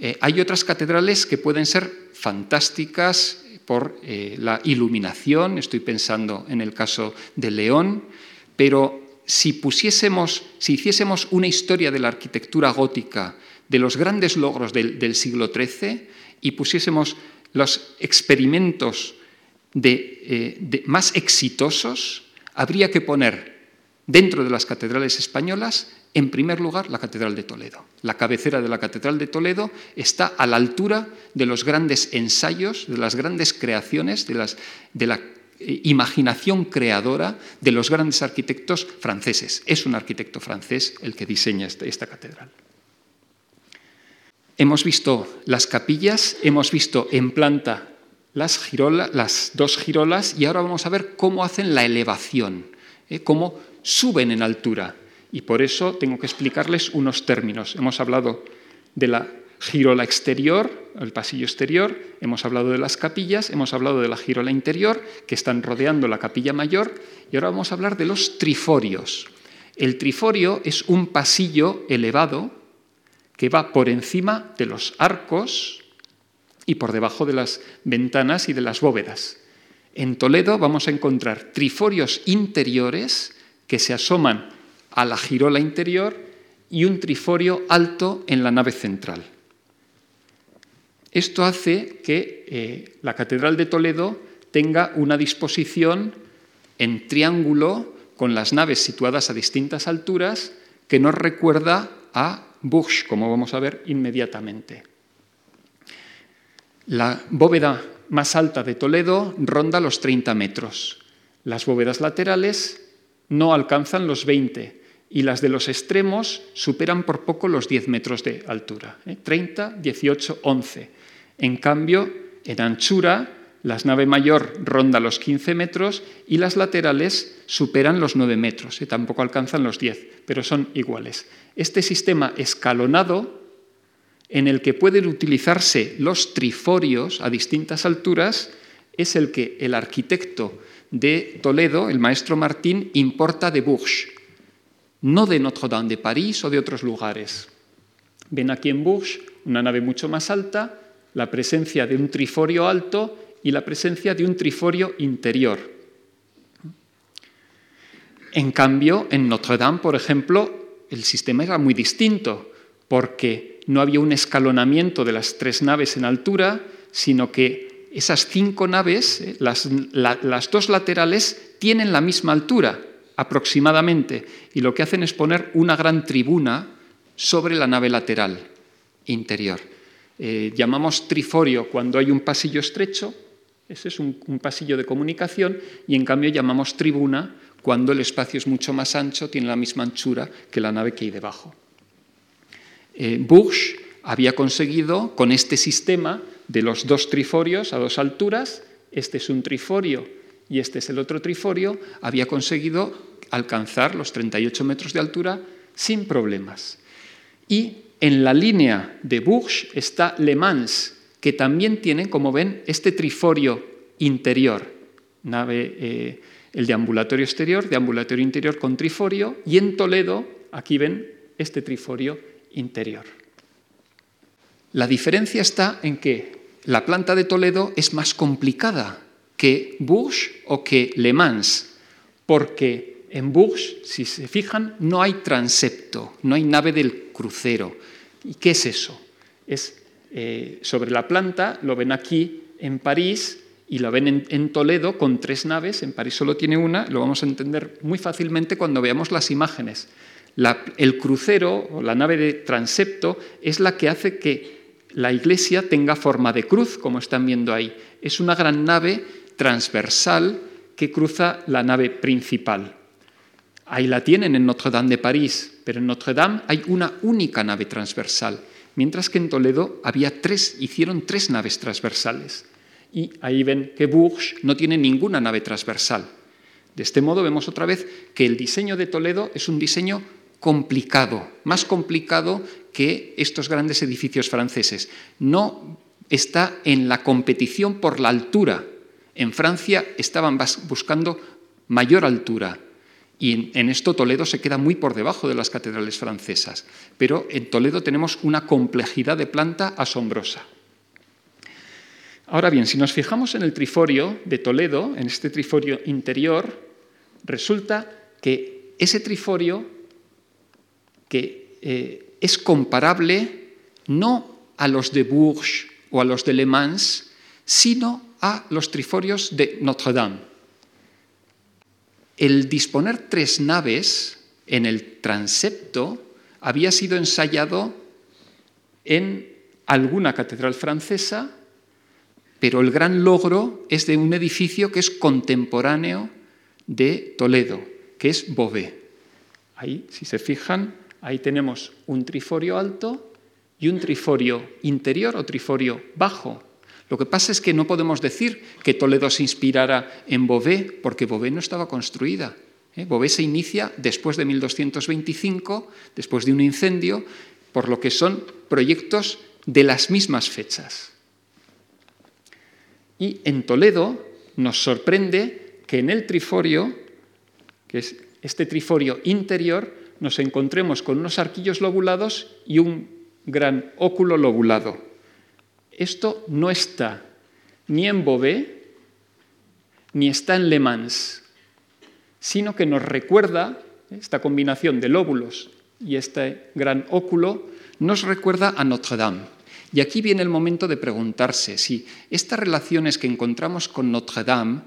Eh, hay otras catedrales que pueden ser fantásticas por eh, la iluminación, estoy pensando en el caso de León, pero si pusiésemos, si hiciésemos una historia de la arquitectura gótica, de los grandes logros del, siglo XIII, y pusiésemos los experimentos eh, más exitosos, habría que poner dentro de las catedrales españolas en primer lugar, la Catedral de Toledo. La cabecera de la Catedral de Toledo está a la altura de los grandes ensayos, de las grandes creaciones, de, la eh, imaginación creadora de los grandes arquitectos franceses. Es un arquitecto francés el que diseña este, esta, catedral. Hemos visto las capillas, hemos visto en planta las, dos girolas y ahora vamos a ver cómo hacen la elevación, ¿eh? cómo suben en altura. Y por eso tengo que explicarles unos términos. Hemos hablado de la girola exterior, el pasillo exterior, hemos hablado de las capillas, hemos hablado de la girola interior, que están rodeando la capilla mayor, y ahora vamos a hablar de los triforios. El triforio es un pasillo elevado que va por encima de los arcos y por debajo de las ventanas y de las bóvedas. En Toledo vamos a encontrar triforios interiores que se asoman a la girola interior y un triforio alto en la nave central. Esto hace que eh, la Catedral de Toledo tenga una disposición en triángulo con las naves situadas a distintas alturas que nos recuerda a Bourges, como vamos a ver inmediatamente. La bóveda más alta de Toledo ronda los 30 metros. Las bóvedas laterales no alcanzan los 20 y las de los extremos superan por poco los 10 metros de altura, 30, 18, 11. En cambio, en anchura, la nave mayor ronda los 15 metros y las laterales superan los 9 metros, ¿eh? tampoco alcanzan los 10, pero son iguales. Este sistema escalonado, en el que pueden utilizarse los triforios a distintas alturas, es el que el arquitecto de Toledo, el maestro Martín, importa de Bourges no de Notre-Dame de París o de otros lugares. Ven aquí en Bourges una nave mucho más alta, la presencia de un triforio alto y la presencia de un triforio interior. En cambio, en Notre-Dame, por ejemplo, el sistema era muy distinto, porque no había un escalonamiento de las tres naves en altura, sino que esas cinco naves, eh, las, las dos laterales, tienen la misma altura aproximadamente, y lo que hacen es poner una gran tribuna sobre la nave lateral interior. Eh, llamamos triforio cuando hay un pasillo estrecho, ese es un, pasillo de comunicación, y en cambio llamamos tribuna cuando el espacio es mucho más ancho, tiene la misma anchura que la nave que hay debajo. Eh, Bush había conseguido con este sistema de los dos triforios a dos alturas, este es un triforio y este es el otro triforio, había conseguido alcanzar los 38 metros de altura sin problemas. Y en la línea de Bourges está Le Mans, que también tiene, como ven, este triforio interior, nave, eh, el de ambulatorio exterior, de ambulatorio interior con triforio, y en Toledo, aquí ven, este triforio interior. La diferencia está en que la planta de Toledo es más complicada que Bourges o que Le Mans, porque en Bourges, si se fijan, no hay transepto, no hay nave del crucero. ¿Y qué es eso? Es eh, sobre la planta, lo ven aquí en París y lo ven en, Toledo con tres naves, en París solo tiene una, lo vamos a entender muy fácilmente cuando veamos las imágenes. el crucero o la nave de transepto es la que hace que la iglesia tenga forma de cruz, como están viendo ahí. Es una gran nave transversal que cruza la nave principal. Ahí la tienen en Notre Dame de París, pero en Notre Dame hay una única nave transversal, mientras que en Toledo había tres, hicieron tres naves transversales. Y ahí ven que Bourges no tiene ninguna nave transversal. De este modo vemos otra vez que el diseño de Toledo es un diseño complicado, más complicado que estos grandes edificios franceses. No está en la competición por la altura. En Francia estaban buscando mayor altura y en esto Toledo se queda muy por debajo de las catedrales francesas. Pero en Toledo tenemos una complejidad de planta asombrosa. Ahora bien, si nos fijamos en el triforio de Toledo, en este triforio interior, resulta que ese triforio que eh, es comparable no a los de Bourges o a los de Le Mans, sino a los triforios de Notre Dame. El disponer tres naves en el transepto había sido ensayado en alguna catedral francesa, pero el gran logro es de un edificio que es contemporáneo de Toledo, que es Beauvais. Ahí, si se fijan, ahí tenemos un triforio alto y un triforio interior o triforio bajo. Lo que pasa es que no podemos decir que Toledo se inspirara en Beauvais, porque Beauvais no estaba construida. ¿eh? Beauvais se inicia después de 1225, después de un incendio, por lo que son proyectos de las mismas fechas. Y en Toledo nos sorprende que en el triforio, que es este triforio interior, nos encontremos con unos arquillos lobulados y un gran óculo lobulado. Esto no está ni en Beauvais ni está en Le Mans, sino que nos recuerda, esta combinación de lóbulos y este gran óculo, nos recuerda a Notre Dame. Y aquí viene el momento de preguntarse si estas relaciones que encontramos con Notre Dame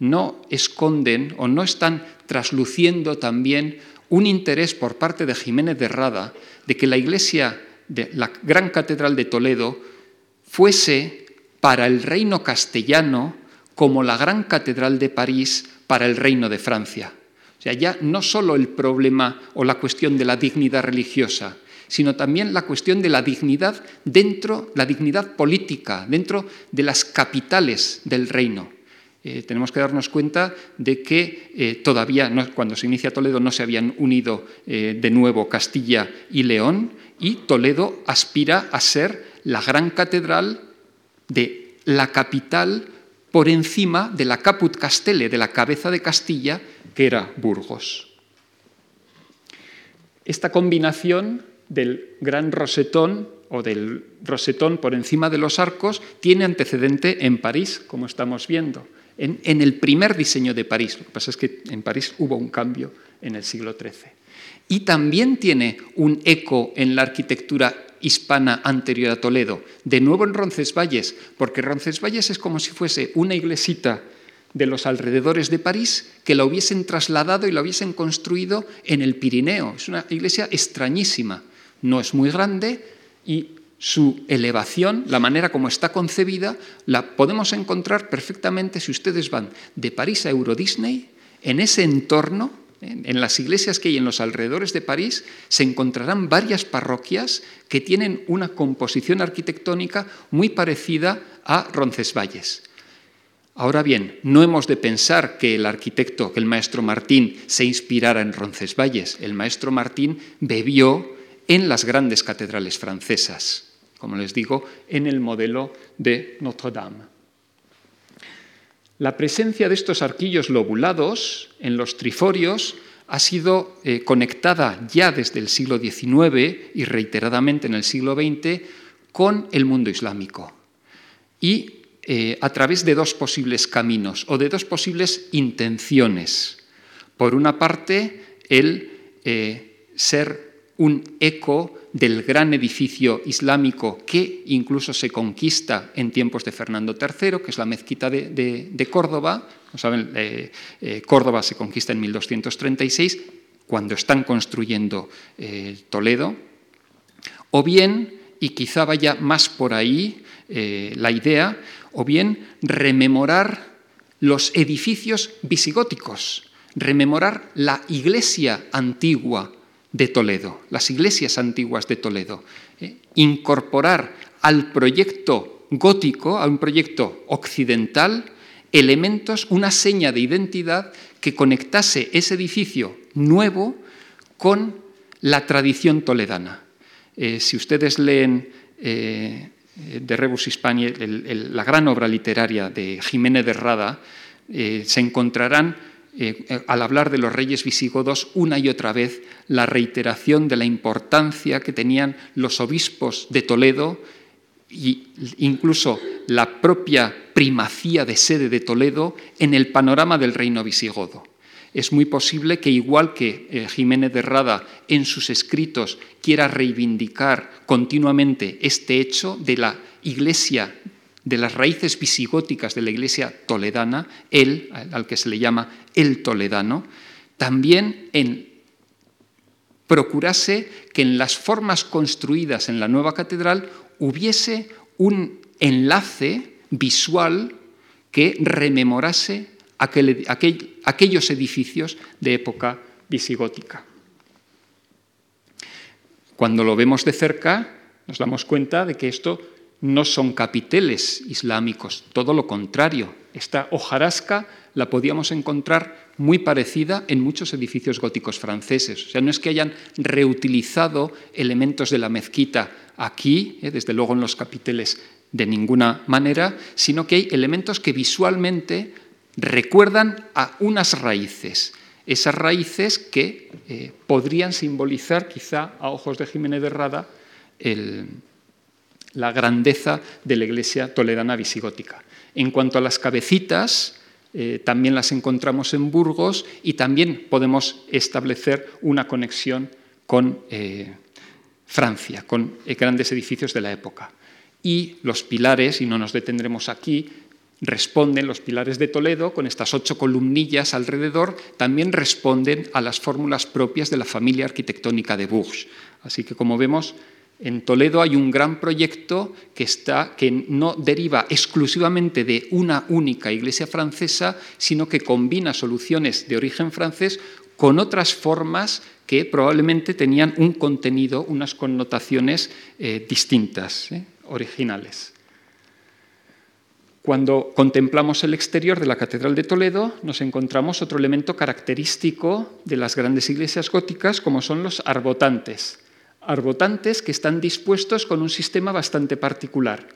no esconden o no están trasluciendo también un interés por parte de Jiménez de Rada de que la iglesia de la Gran Catedral de Toledo fuese para el reino castellano como la gran catedral de París para el reino de Francia. O sea, ya no solo el problema o la cuestión de la dignidad religiosa, sino también la cuestión de la dignidad dentro, la dignidad política, dentro de las capitales del reino. Eh, tenemos que darnos cuenta de que eh, todavía, cuando se inicia Toledo, no se habían unido eh, de nuevo Castilla y León, y Toledo aspira a ser la gran catedral de la capital por encima de la Caput Castelle, de la cabeza de Castilla, que era Burgos. Esta combinación del gran rosetón o del rosetón por encima de los arcos tiene antecedente en París, como estamos viendo, en, en, el primer diseño de París. Lo que pasa es que en París hubo un cambio en el siglo XIII. Y también tiene un eco en la arquitectura hispana anterior a Toledo, de nuevo en Roncesvalles, porque Roncesvalles es como si fuese una iglesita de los alrededores de París que la hubiesen trasladado y la hubiesen construido en el Pirineo. Es una iglesia extrañísima, no es muy grande y su elevación, la manera como está concebida, la podemos encontrar perfectamente si ustedes van de París a Euro Disney, en ese entorno en las iglesias que hay en los alrededores de París se encontrarán varias parroquias que tienen una composición arquitectónica muy parecida a Roncesvalles. Ahora bien, no hemos de pensar que el arquitecto, que el maestro Martín, se inspirara en Roncesvalles. El maestro Martín bebió en las grandes catedrales francesas, como les digo, en el modelo de Notre Dame. La presencia de estos arquillos lobulados en los triforios ha sido eh, conectada ya desde el siglo XIX y reiteradamente en el siglo XX con el mundo islámico. Y eh, a través de dos posibles caminos o de dos posibles intenciones. Por una parte, el eh, ser un eco del gran edificio islámico que incluso se conquista en tiempos de Fernando III, que es la mezquita de, Córdoba. saben, eh, eh, Córdoba se conquista en 1236, cuando están construyendo eh, Toledo, o bien, y quizá vaya más por ahí la idea, o bien rememorar los edificios visigóticos, rememorar la iglesia antigua de Toledo, las iglesias antiguas de Toledo, eh, incorporar al proyecto gótico, a un proyecto occidental, elementos, una seña de identidad que conectase ese edificio nuevo con la tradición toledana. Eh, si ustedes leen eh, de Rebus Hispania, la gran obra literaria de Jiménez de Rada, se encontrarán, al hablar de los reyes visigodos, una y otra vez la reiteración de la importancia que tenían los obispos de Toledo e incluso la propia primacía de sede de Toledo en el panorama del reino visigodo. Es muy posible que igual que eh, Jiménez de Rada en sus escritos quiera reivindicar continuamente este hecho de la iglesia, de las raíces visigóticas de la iglesia toledana, él, al que se le llama el toledano, también en procurase que en las formas construidas en la nueva catedral hubiese un enlace visual que rememorase aquellos edificios de época visigótica. Cuando lo vemos de cerca, nos damos cuenta de que esto no son capiteles islámicos, todo lo contrario. Esta hojarasca la podíamos encontrar muy parecida en muchos edificios góticos franceses. O sea, no es que hayan reutilizado elementos de la mezquita aquí, eh, desde luego en los capiteles de ninguna manera, sino que hay elementos que visualmente recuerdan a unas raíces, esas raíces que eh, podrían simbolizar, quizá a ojos de Jiménez de Rada, la grandeza de la iglesia toledana visigótica. En cuanto a las cabecitas, eh, también las encontramos en Burgos y también podemos establecer una conexión con eh, Francia, con grandes edificios de la época. Y los pilares, y no nos detendremos aquí, responden los pilares de Toledo, con estas ocho columnillas alrededor, también responden a las fórmulas propias de la familia arquitectónica de Bourges. Así que, como vemos, en Toledo hay un gran proyecto que, está, que no deriva exclusivamente de una única iglesia francesa, sino que combina soluciones de origen francés con otras formas que probablemente tenían un contenido, unas connotaciones eh, distintas, eh, originales. Cuando contemplamos el exterior de la Catedral de Toledo, nos encontramos otro elemento característico de las grandes iglesias góticas, como son los arbotantes. Arbotantes que están dispuestos con un sistema bastante particular,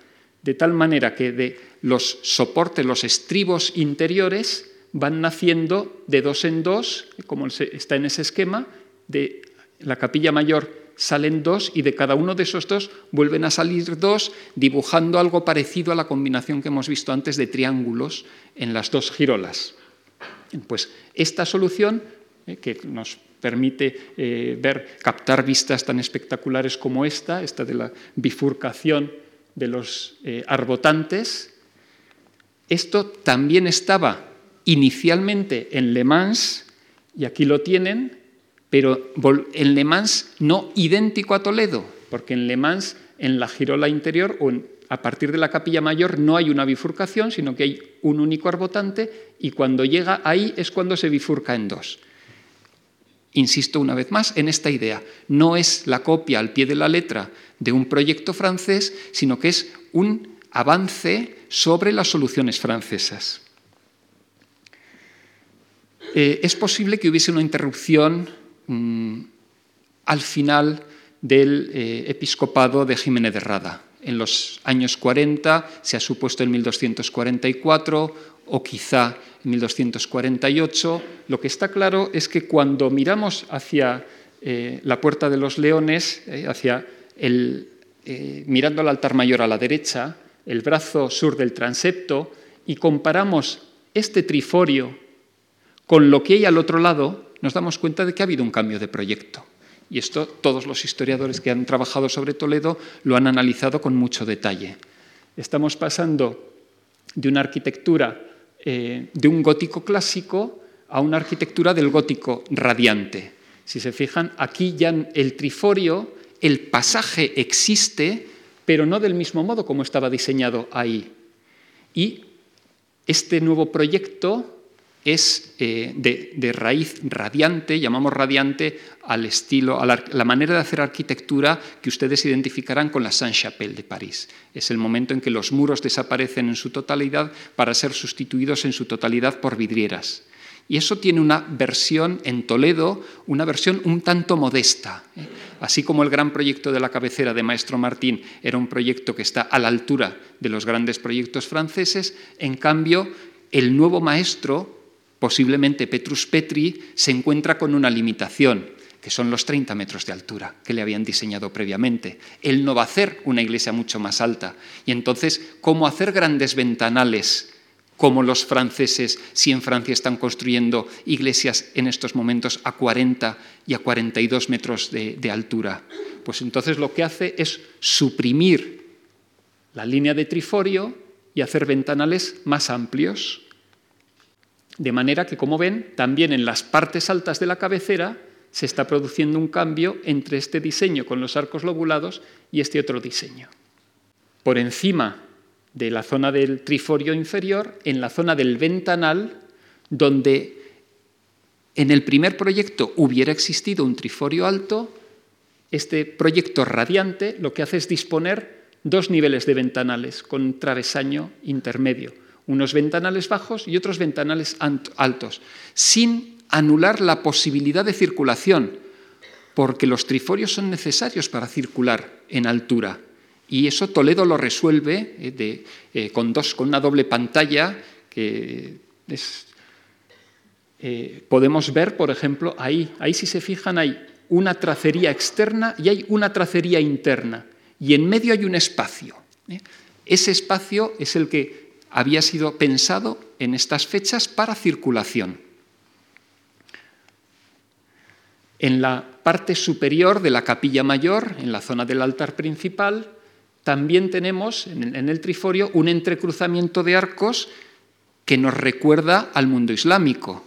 de tal manera que de los soportes, los estribos interiores, van naciendo de dos en dos, como está en ese esquema, de la capilla mayor salen dos y de cada uno de esos dos vuelven a salir dos, dibujando algo parecido a la combinación que hemos visto antes de triángulos en las dos girolas. Pues esta solución, eh, que nos permite eh, ver, captar vistas tan espectaculares como esta, esta de la bifurcación de los eh, arbotantes, esto también estaba inicialmente en Le Mans, y aquí lo tienen, pero en Le Mans no idéntico a Toledo, porque en Le Mans, en la girola interior a partir de la capilla mayor no hay una bifurcación, sino que hay un único arbotante y cuando llega ahí es cuando se bifurca en dos. Insisto una vez más en esta idea, no es la copia al pie de la letra de un proyecto francés, sino que es un avance sobre las soluciones francesas. Eh, es posible que hubiese una interrupción Mm, al final del eh, episcopado de Jiménez de Rada. En los años 40 se ha supuesto en 1244 o quizá en 1248. Lo que está claro es que cuando miramos hacia eh, la Puerta de los Leones, eh, hacia el, mirando al altar mayor a la derecha, el brazo sur del transepto, y comparamos este triforio con lo que hay al otro lado, nos damos cuenta de que ha habido un cambio de proyecto. Y esto todos los historiadores que han trabajado sobre Toledo lo han analizado con mucho detalle. Estamos pasando de una arquitectura eh, de un gótico clásico a una arquitectura del gótico radiante. Si se fijan, aquí ya el triforio, el pasaje existe, pero no del mismo modo como estaba diseñado ahí. Y este nuevo proyecto es eh, de, raíz radiante, llamamos radiante al estilo, a la, manera de hacer arquitectura que ustedes identificarán con la Saint-Chapelle de París. Es el momento en que los muros desaparecen en su totalidad para ser sustituidos en su totalidad por vidrieras. Y eso tiene una versión en Toledo, una versión un tanto modesta. ¿eh? Así como el gran proyecto de la cabecera de Maestro Martín era un proyecto que está a la altura de los grandes proyectos franceses, en cambio, el nuevo maestro posiblemente Petrus Petri se encuentra con una limitación, que son los 30 metros de altura que le habían diseñado previamente. Él no va a hacer una iglesia mucho más alta. Y entonces, ¿cómo hacer grandes ventanales como los franceses si en Francia están construyendo iglesias en estos momentos a 40 y a 42 metros de, de altura? Pues entonces lo que hace es suprimir la línea de triforio y hacer ventanales más amplios. De manera que, como ven, también en las partes altas de la cabecera se está produciendo un cambio entre este diseño con los arcos lobulados y este otro diseño. Por encima de la zona del triforio inferior, en la zona del ventanal, donde en el primer proyecto hubiera existido un triforio alto, este proyecto radiante lo que hace es disponer dos niveles de ventanales con travesaño intermedio unos ventanales bajos y otros ventanales altos, sin anular la posibilidad de circulación, porque los triforios son necesarios para circular en altura. Y eso Toledo lo resuelve eh, eh, con, dos, con una doble pantalla que eh, podemos ver, por ejemplo, ahí, ahí si se fijan hay una tracería externa y hay una tracería interna, y en medio hay un espacio. Ese espacio es el que había sido pensado en estas fechas para circulación. En la parte superior de la capilla mayor, en la zona del altar principal, también tenemos en el triforio un entrecruzamiento de arcos que nos recuerda al mundo islámico.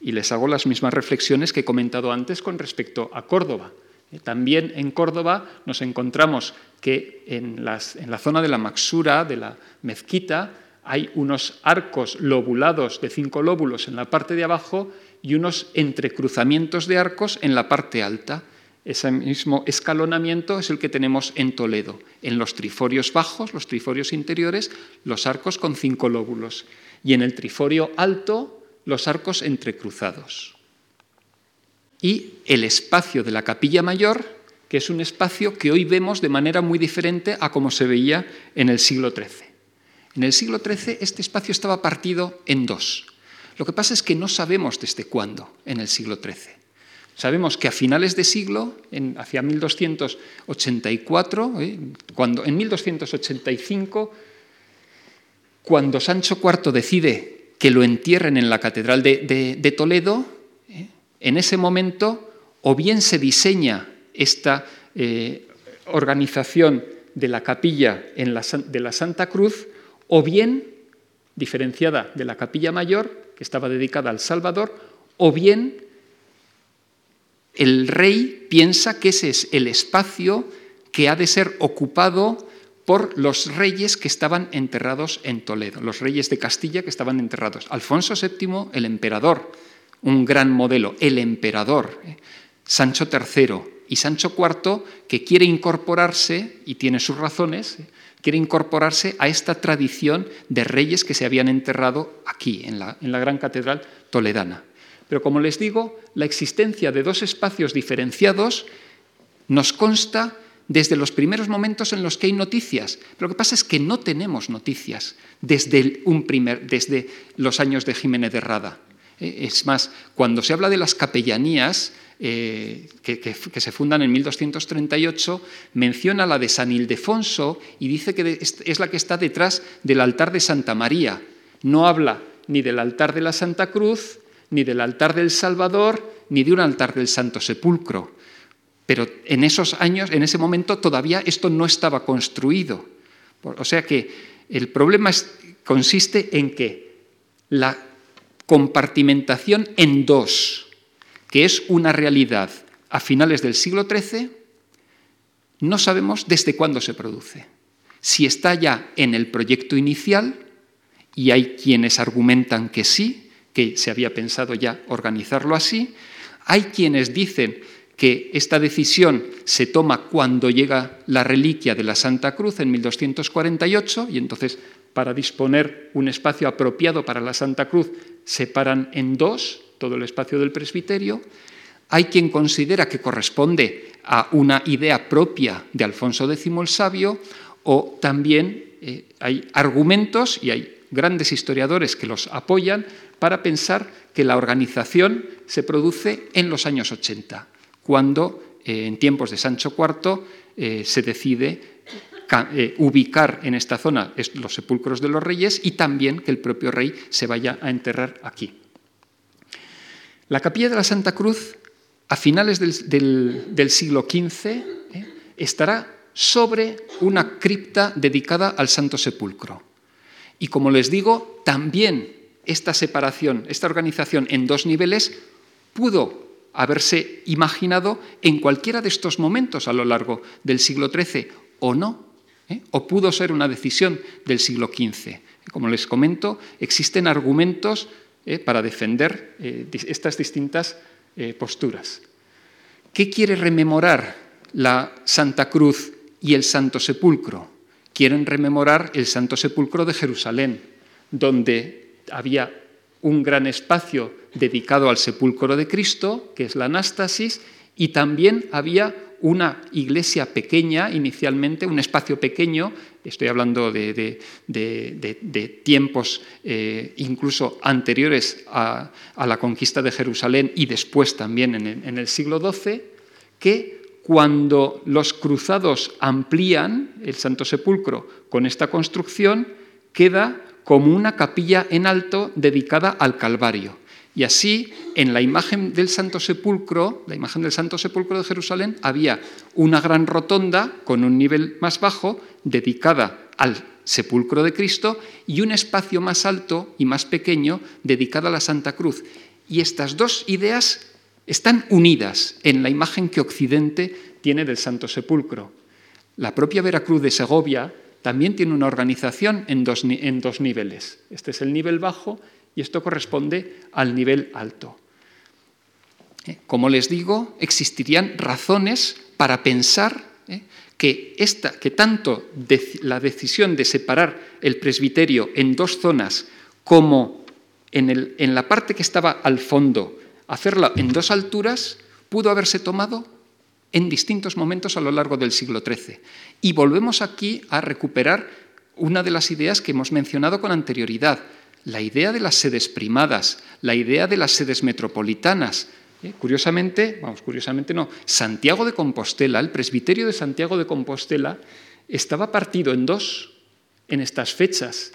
Y les hago las mismas reflexiones que he comentado antes con respecto a Córdoba. Eh, también en Córdoba nos encontramos que en, en la zona de la Maxura, de la mezquita, hay unos arcos lobulados de cinco lóbulos en la parte de abajo y unos entrecruzamientos de arcos en la parte alta. Ese mismo escalonamiento es el que tenemos en Toledo. En los triforios bajos, los triforios interiores, los arcos con cinco lóbulos. Y en el triforio alto, los arcos entrecruzados. Y el espacio de la capilla mayor, que es un espacio que hoy vemos de manera muy diferente a como se veía en el siglo XIII. En el siglo XIII este espacio estaba partido en dos. Lo que pasa es que no sabemos desde cuándo en el siglo XIII. Sabemos que a finales de siglo, en, hacia 1284, ¿eh? cuando, en 1285, cuando Sancho IV decide que lo entierren en la Catedral de, Toledo, ¿eh? en ese momento o bien se diseña esta eh, organización de la capilla de la Santa Cruz, o bien diferenciada de la capilla mayor, que estaba dedicada al Salvador, o bien el rey piensa que ese es el espacio que ha de ser ocupado por los reyes que estaban enterrados en Toledo, los reyes de Castilla que estaban enterrados. Alfonso VII, el emperador, un gran modelo, el emperador, ¿eh? Sancho III y Sancho IV, que quiere incorporarse, y tiene sus razones, ¿eh? Quiere incorporarse a esta tradición de reyes que se habían enterrado aquí, en la, gran catedral toledana. Pero como les digo, la existencia de dos espacios diferenciados nos consta desde los primeros momentos en los que hay noticias. Pero lo que pasa es que no tenemos noticias desde, un primer, desde los años de Jiménez de Rada. Eh, es más, cuando se habla de las capellanías, eh, que, se fundan en 1238, menciona la de San Ildefonso y dice que es la que está detrás del altar de Santa María. No habla ni del altar de la Santa Cruz, ni del altar del Salvador, ni de un altar del Santo Sepulcro. Pero en esos años, en ese momento, todavía esto no estaba construido. O sea que el problema consiste en que la compartimentación en dos que es una realidad a finales del siglo XIII, no sabemos desde cuándo se produce. Si está ya en el proyecto inicial, y hay quienes argumentan que sí, que se había pensado ya organizarlo así, hay quienes dicen que esta decisión se toma cuando llega la reliquia de la Santa Cruz en 1248 y entonces para disponer un espacio apropiado para la Santa Cruz separan en dos todo el espacio del presbiterio. Hay quien considera que corresponde a una idea propia de Alfonso X el Sabio o también eh, hay argumentos y hay grandes historiadores que los apoyan para pensar que la organización se produce en los años 80, cuando eh, en tiempos de Sancho IV eh, se decide ubicar en esta zona los sepulcros de los reyes y también que el propio rey se vaya a enterrar aquí. La capilla de la Santa Cruz, a finales del, siglo XV, estará sobre una cripta dedicada al Santo Sepulcro. Y como les digo, también esta separación, esta organización en dos niveles pudo haberse imaginado en cualquiera de estos momentos a lo largo del siglo XIII o no, ¿eh? o pudo ser una decisión del siglo XV. Como les comento, existen argumentos ¿eh? para defender eh, estas distintas posturas. ¿Qué quiere rememorar la Santa Cruz y el Santo Sepulcro? Quieren rememorar el Santo Sepulcro de Jerusalén, donde había un gran espacio dedicado al sepulcro de Cristo, que es la anástasis, y también había una iglesia pequeña inicialmente, un espacio pequeño, estoy hablando de, tiempos eh, incluso anteriores a, la conquista de Jerusalén y después también en el siglo XII, que cuando los cruzados amplían el Santo Sepulcro con esta construcción, queda como una capilla en alto dedicada al Calvario. Y así, en la imagen del Santo Sepulcro, la imagen del Santo Sepulcro de Jerusalén, había una gran rotonda con un nivel más bajo dedicada al sepulcro de Cristo y un espacio más alto y más pequeño dedicado a la Santa Cruz. Y estas dos ideas están unidas en la imagen que Occidente tiene del Santo Sepulcro. La propia Veracruz de Segovia también tiene una organización en dos, niveles. Este es el nivel bajo y esto corresponde al nivel alto. Eh, como les digo, existirían razones para pensar eh, que, esta, que tanto la decisión de separar el presbiterio en dos zonas como en, en la parte que estaba al fondo hacerla en dos alturas pudo haberse tomado en distintos momentos a lo largo del siglo XIII. Y volvemos aquí a recuperar una de las ideas que hemos mencionado con anterioridad, la idea de las sedes primadas, la idea de las sedes metropolitanas. ¿eh? Curiosamente, vamos, curiosamente no, Santiago de Compostela, el presbiterio de Santiago de Compostela, estaba partido en dos en estas fechas.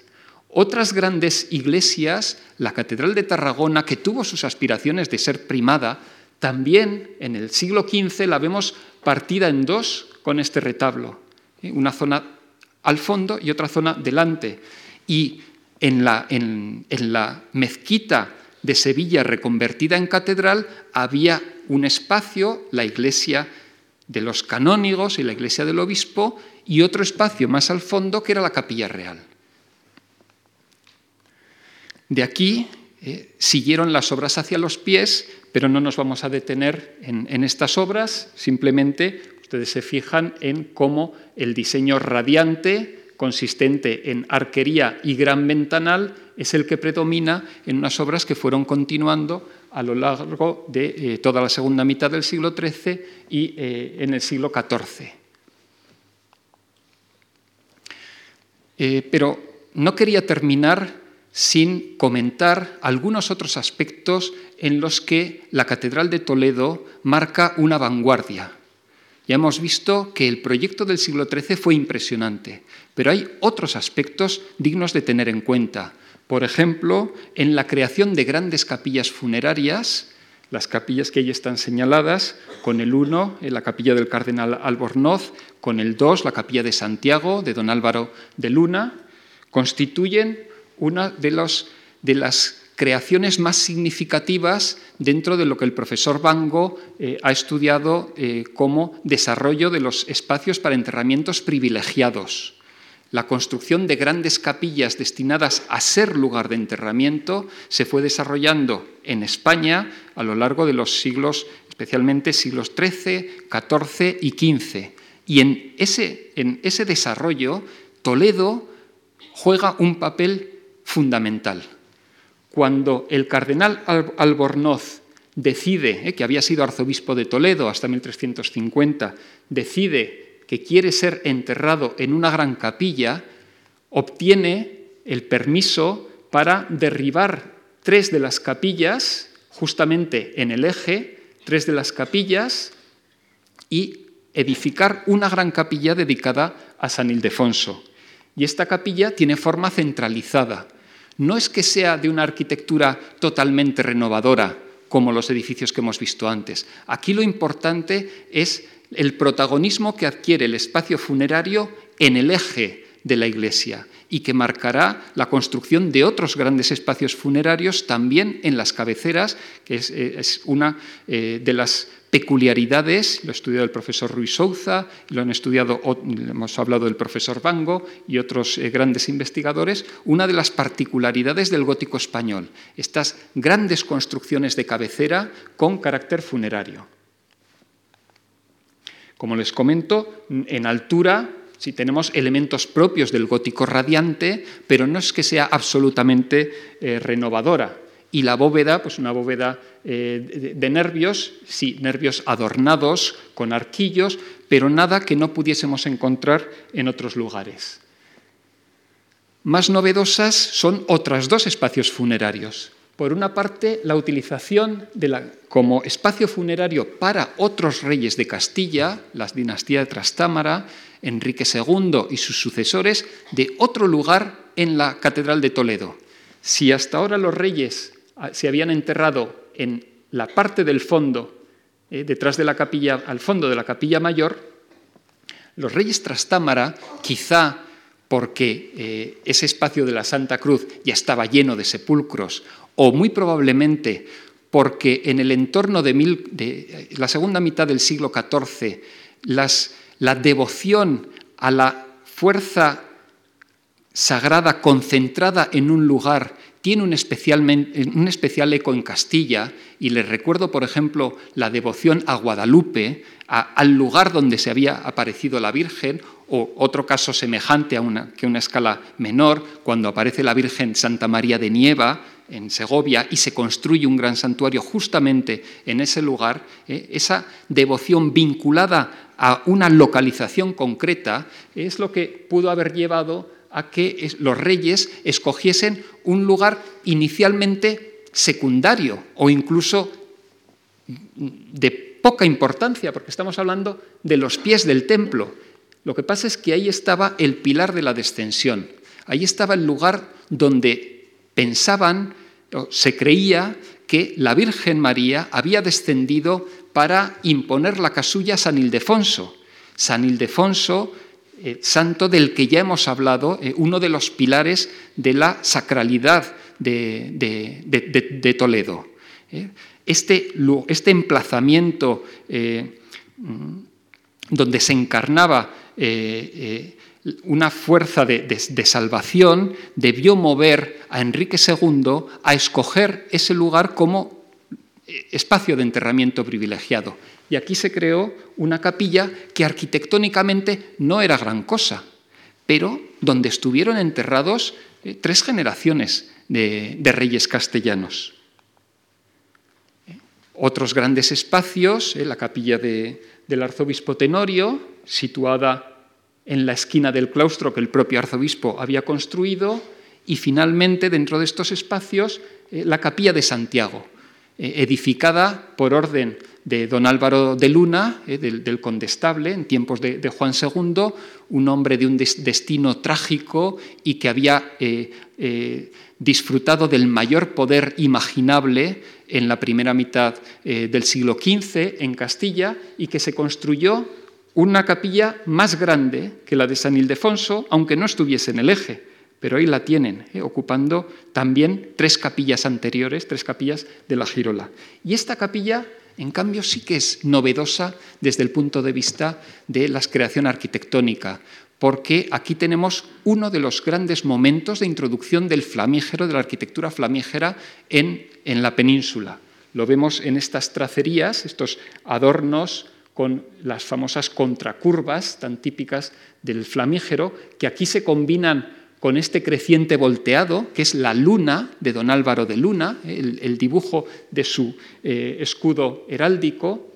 Otras grandes iglesias, la Catedral de Tarragona, que tuvo sus aspiraciones de ser primada, también en el siglo XV la vemos partida en dos con este retablo, ¿eh? una zona al fondo y otra zona delante. Y en la, en mezquita de Sevilla reconvertida en catedral había un espacio, la iglesia de los canónigos y la iglesia del obispo, y otro espacio más al fondo que era la capilla real. De aquí eh, siguieron las obras hacia los pies, pero no nos vamos a detener en, estas obras, simplemente ustedes se fijan en cómo el diseño radiante, consistente en arquería y gran ventanal, es el que predomina en unas obras que fueron continuando a lo largo de eh, toda la segunda mitad del siglo XIII y eh, en el siglo XIV. pero no quería terminar sin comentar algunos otros aspectos en los que la Catedral de Toledo marca una vanguardia. Ya hemos visto que el proyecto del siglo XIII fue impresionante, pero hay otros aspectos dignos de tener en cuenta. Por ejemplo, en la creación de grandes capillas funerarias, las capillas que ahí están señaladas, con el 1, en la capilla del cardenal Albornoz, con el 2, la capilla de Santiago, de don Álvaro de Luna, constituyen una de, los, de las creaciones más significativas dentro de lo que el profesor Bango eh, ha estudiado eh, como desarrollo de los espacios para enterramientos privilegiados. La construcción de grandes capillas destinadas a ser lugar de enterramiento se fue desarrollando en España a lo largo de los siglos, especialmente siglos XIII, XIV y XV. Y en ese desarrollo, Toledo juega un papel fundamental. Cuando el cardenal Albornoz decide, eh, que había sido arzobispo de Toledo hasta 1350, decide que quiere ser enterrado en una gran capilla, obtiene el permiso para derribar tres de las capillas, justamente en el eje, tres de las capillas, y edificar una gran capilla dedicada a San Ildefonso. Y esta capilla tiene forma centralizada. No es que sea de una arquitectura totalmente renovadora, como los edificios que hemos visto antes. Aquí lo importante es el protagonismo que adquiere el espacio funerario en el eje de la Iglesia y que marcará la construcción de otros grandes espacios funerarios también en las cabeceras, que es, eh, una eh, de las peculiaridades, lo ha estudiado el profesor Ruiz Souza, lo han estudiado, hemos hablado del profesor Bango y otros eh, grandes investigadores, una de las particularidades del gótico español, estas grandes construcciones de cabecera con carácter funerario. Como les comento, en altura sí tenemos elementos propios del gótico radiante, pero no es que sea absolutamente eh, renovadora. Y la bóveda, pues una bóveda eh, de, nervios, sí, nervios adornados con arquillos, pero nada que no pudiésemos encontrar en otros lugares. Más novedosas son otras dos espacios funerarios. Por una parte, la utilización como espacio funerario para otros reyes de Castilla, las dinastías de Trastámara, Enrique II y sus sucesores, de otro lugar en la Catedral de Toledo. Si hasta ahora los reyes se habían enterrado en la parte del fondo, eh, detrás de la capilla, al fondo de la capilla mayor, los reyes Trastámara, quizá porque eh, ese espacio de la Santa Cruz ya estaba lleno de sepulcros o muy probablemente porque en el entorno de, la segunda mitad del siglo XIV la devoción a la fuerza sagrada concentrada en un lugar tiene un, un especial eco en Castilla y les recuerdo, por ejemplo, la devoción a Guadalupe, al lugar donde se había aparecido la Virgen, o otro caso semejante a una, que una escala menor, cuando aparece la Virgen Santa María de Nieva, en Segovia y se construye un gran santuario justamente en ese lugar, eh, esa devoción vinculada a una localización concreta es lo que pudo haber llevado a que los reyes escogiesen un lugar inicialmente secundario o incluso de poca importancia, porque estamos hablando de los pies del templo. Lo que pasa es que ahí estaba el pilar de la descensión, ahí estaba el lugar donde pensaban, se creía que la Virgen María había descendido para imponer la casulla a San Ildefonso. San Ildefonso, eh, santo del que ya hemos hablado, eh, uno de los pilares de la sacralidad de, Toledo. Eh. Este, este, emplazamiento mm, donde se encarnaba una fuerza de, salvación debió mover a Enrique II a escoger ese lugar como espacio de enterramiento privilegiado. Y aquí se creó una capilla que arquitectónicamente no era gran cosa, pero donde estuvieron enterrados eh, tres generaciones de, reyes castellanos. Otros grandes espacios, eh, la capilla del arzobispo Tenorio, situada en la esquina del claustro que el propio arzobispo había construido y finalmente dentro de estos espacios eh, la capilla de Santiago, eh, edificada por orden de don Álvaro de Luna, eh, del, condestable, en tiempos de, Juan II, un hombre de un destino trágico y que había disfrutado del mayor poder imaginable en la primera mitad del siglo XV en Castilla y que se construyó una capilla más grande que la de San Ildefonso, aunque no estuviese en el eje, pero ahí la tienen, ¿eh? ocupando también tres capillas anteriores, tres capillas de la Girola. Y esta capilla, en cambio, sí que es novedosa desde el punto de vista de la creación arquitectónica, porque aquí tenemos uno de los grandes momentos de introducción del flamígero, de la arquitectura flamígera en, en la península. Lo vemos en estas tracerías, estos adornos con las famosas contracurvas tan típicas del flamígero, que aquí se combinan con este creciente volteado, que es la luna de don Álvaro de Luna, el, dibujo de su eh, escudo heráldico,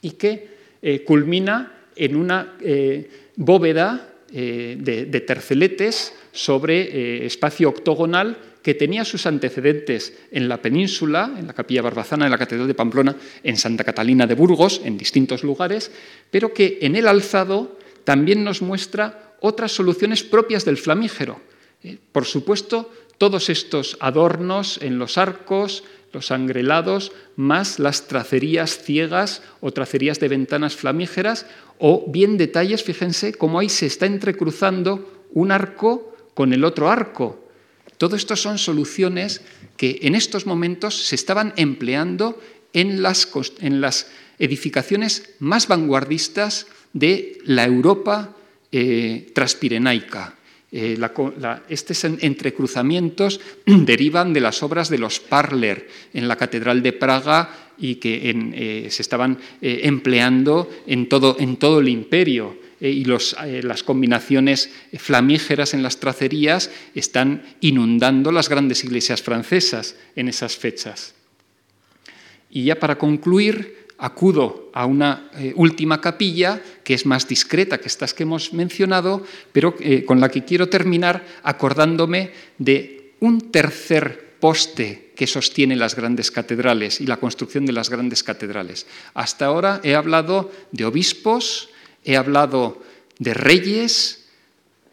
y que eh, culmina en una eh, bóveda de, terceletes sobre espacio octogonal que tenía sus antecedentes en la península, en la capilla barbazana, en la catedral de Pamplona, en Santa Catalina de Burgos, en distintos lugares, pero que en el alzado también nos muestra otras soluciones propias del flamígero. Eh, por supuesto, todos estos adornos en los arcos, los angrelados, más las tracerías ciegas o tracerías de ventanas flamígeras, o bien detalles, fíjense cómo ahí se está entrecruzando un arco con el otro arco, todo esto son soluciones que en estos momentos se estaban empleando en las, edificaciones más vanguardistas de la Europa eh, transpirenaica. Eh, estos entrecruzamientos derivan de las obras de los Parler en la Catedral de Praga y que eh, se estaban empleando en todo, el imperio. Y las combinaciones flamígeras en las tracerías están inundando las grandes iglesias francesas en esas fechas. Y ya para concluir, acudo a una eh, última capilla que es más discreta que estas que hemos mencionado, pero con la que quiero terminar acordándome de un tercer poste que sostiene las grandes catedrales y la construcción de las grandes catedrales. Hasta ahora he hablado de obispos, he hablado de reyes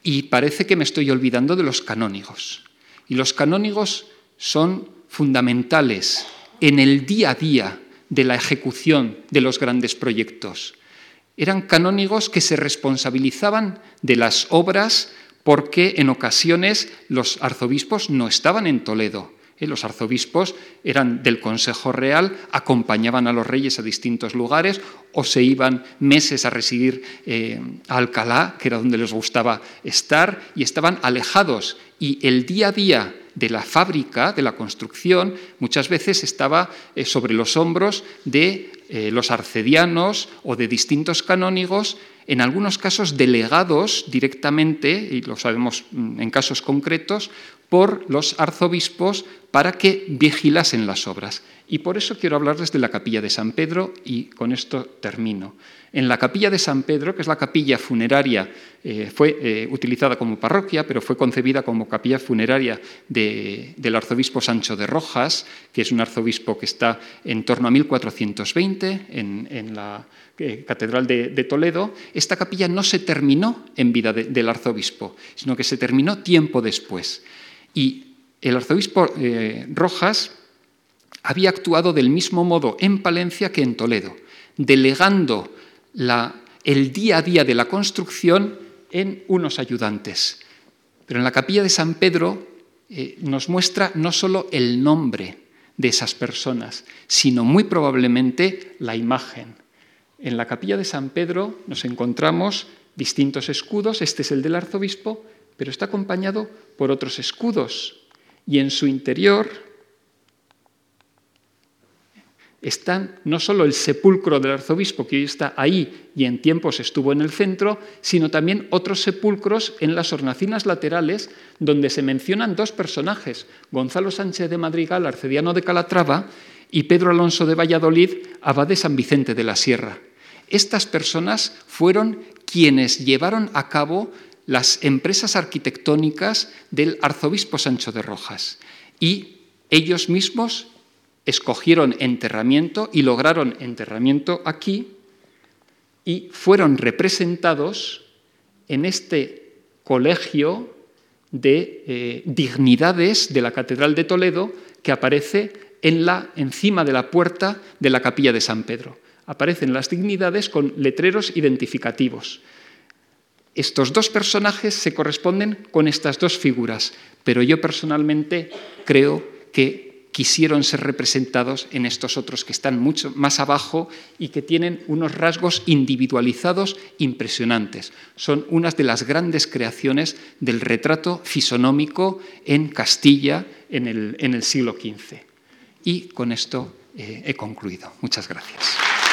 y parece que me estoy olvidando de los canónigos. Y los canónigos son fundamentales en el día a día de la ejecución de los grandes proyectos. Eran canónigos que se responsabilizaban de las obras porque en ocasiones los arzobispos no estaban en Toledo los arzobispos eran del Consejo Real, acompañaban a los reyes a distintos lugares o se iban meses a residir eh, a Alcalá, que era donde les gustaba estar, y estaban alejados. Y el día a día de la fábrica, de la construcción, muchas veces estaba eh, sobre los hombros de los arcedianos o de distintos canónigos en algunos casos delegados directamente, y lo sabemos mm, en casos concretos, por los arzobispos para que vigilasen las obras. Y por eso quiero hablarles de la capilla de San Pedro y con esto termino. En la capilla de San Pedro, que es la capilla funeraria, eh, fue eh, utilizada como parroquia, pero fue concebida como capilla funeraria del arzobispo Sancho de Rojas, que es un arzobispo que está en torno a 1420 en, la eh, Catedral de, Toledo. Esta capilla no se terminó en vida del arzobispo, sino que se terminó tiempo después. Y el arzobispo Rojas había actuado del mismo modo en Palencia que en Toledo, delegando el día a día de la construcción en unos ayudantes. Pero en la capilla de San Pedro eh, nos muestra no solo el nombre de esas personas, sino muy probablemente la imagen. En la capilla de San Pedro nos encontramos distintos escudos, este es el del arzobispo, pero está acompañado por otros escudos. Y en su interior están no solo el sepulcro del arzobispo, que hoy está ahí y en tiempos estuvo en el centro, sino también otros sepulcros en las hornacinas laterales, donde se mencionan dos personajes, Gonzalo Sánchez de Madrigal, arcediano de Calatrava, y Pedro Alonso de Valladolid, abad de San Vicente de la Sierra. Estas personas fueron quienes llevaron a cabo las empresas arquitectónicas del arzobispo Sancho de Rojas y ellos mismos escogieron enterramiento y lograron enterramiento aquí y fueron representados en este colegio de eh, dignidades de la Catedral de Toledo que aparece en la, encima de la puerta de la capilla de San Pedro. Aparecen las dignidades con letreros identificativos. Estos dos personajes se corresponden con estas dos figuras, pero yo personalmente creo que quisieron ser representados en estos otros que están mucho más abajo y que tienen unos rasgos individualizados impresionantes. Son unas de las grandes creaciones del retrato fisonómico en Castilla en el, siglo XV. Y con esto eh, he concluido. Muchas gracias.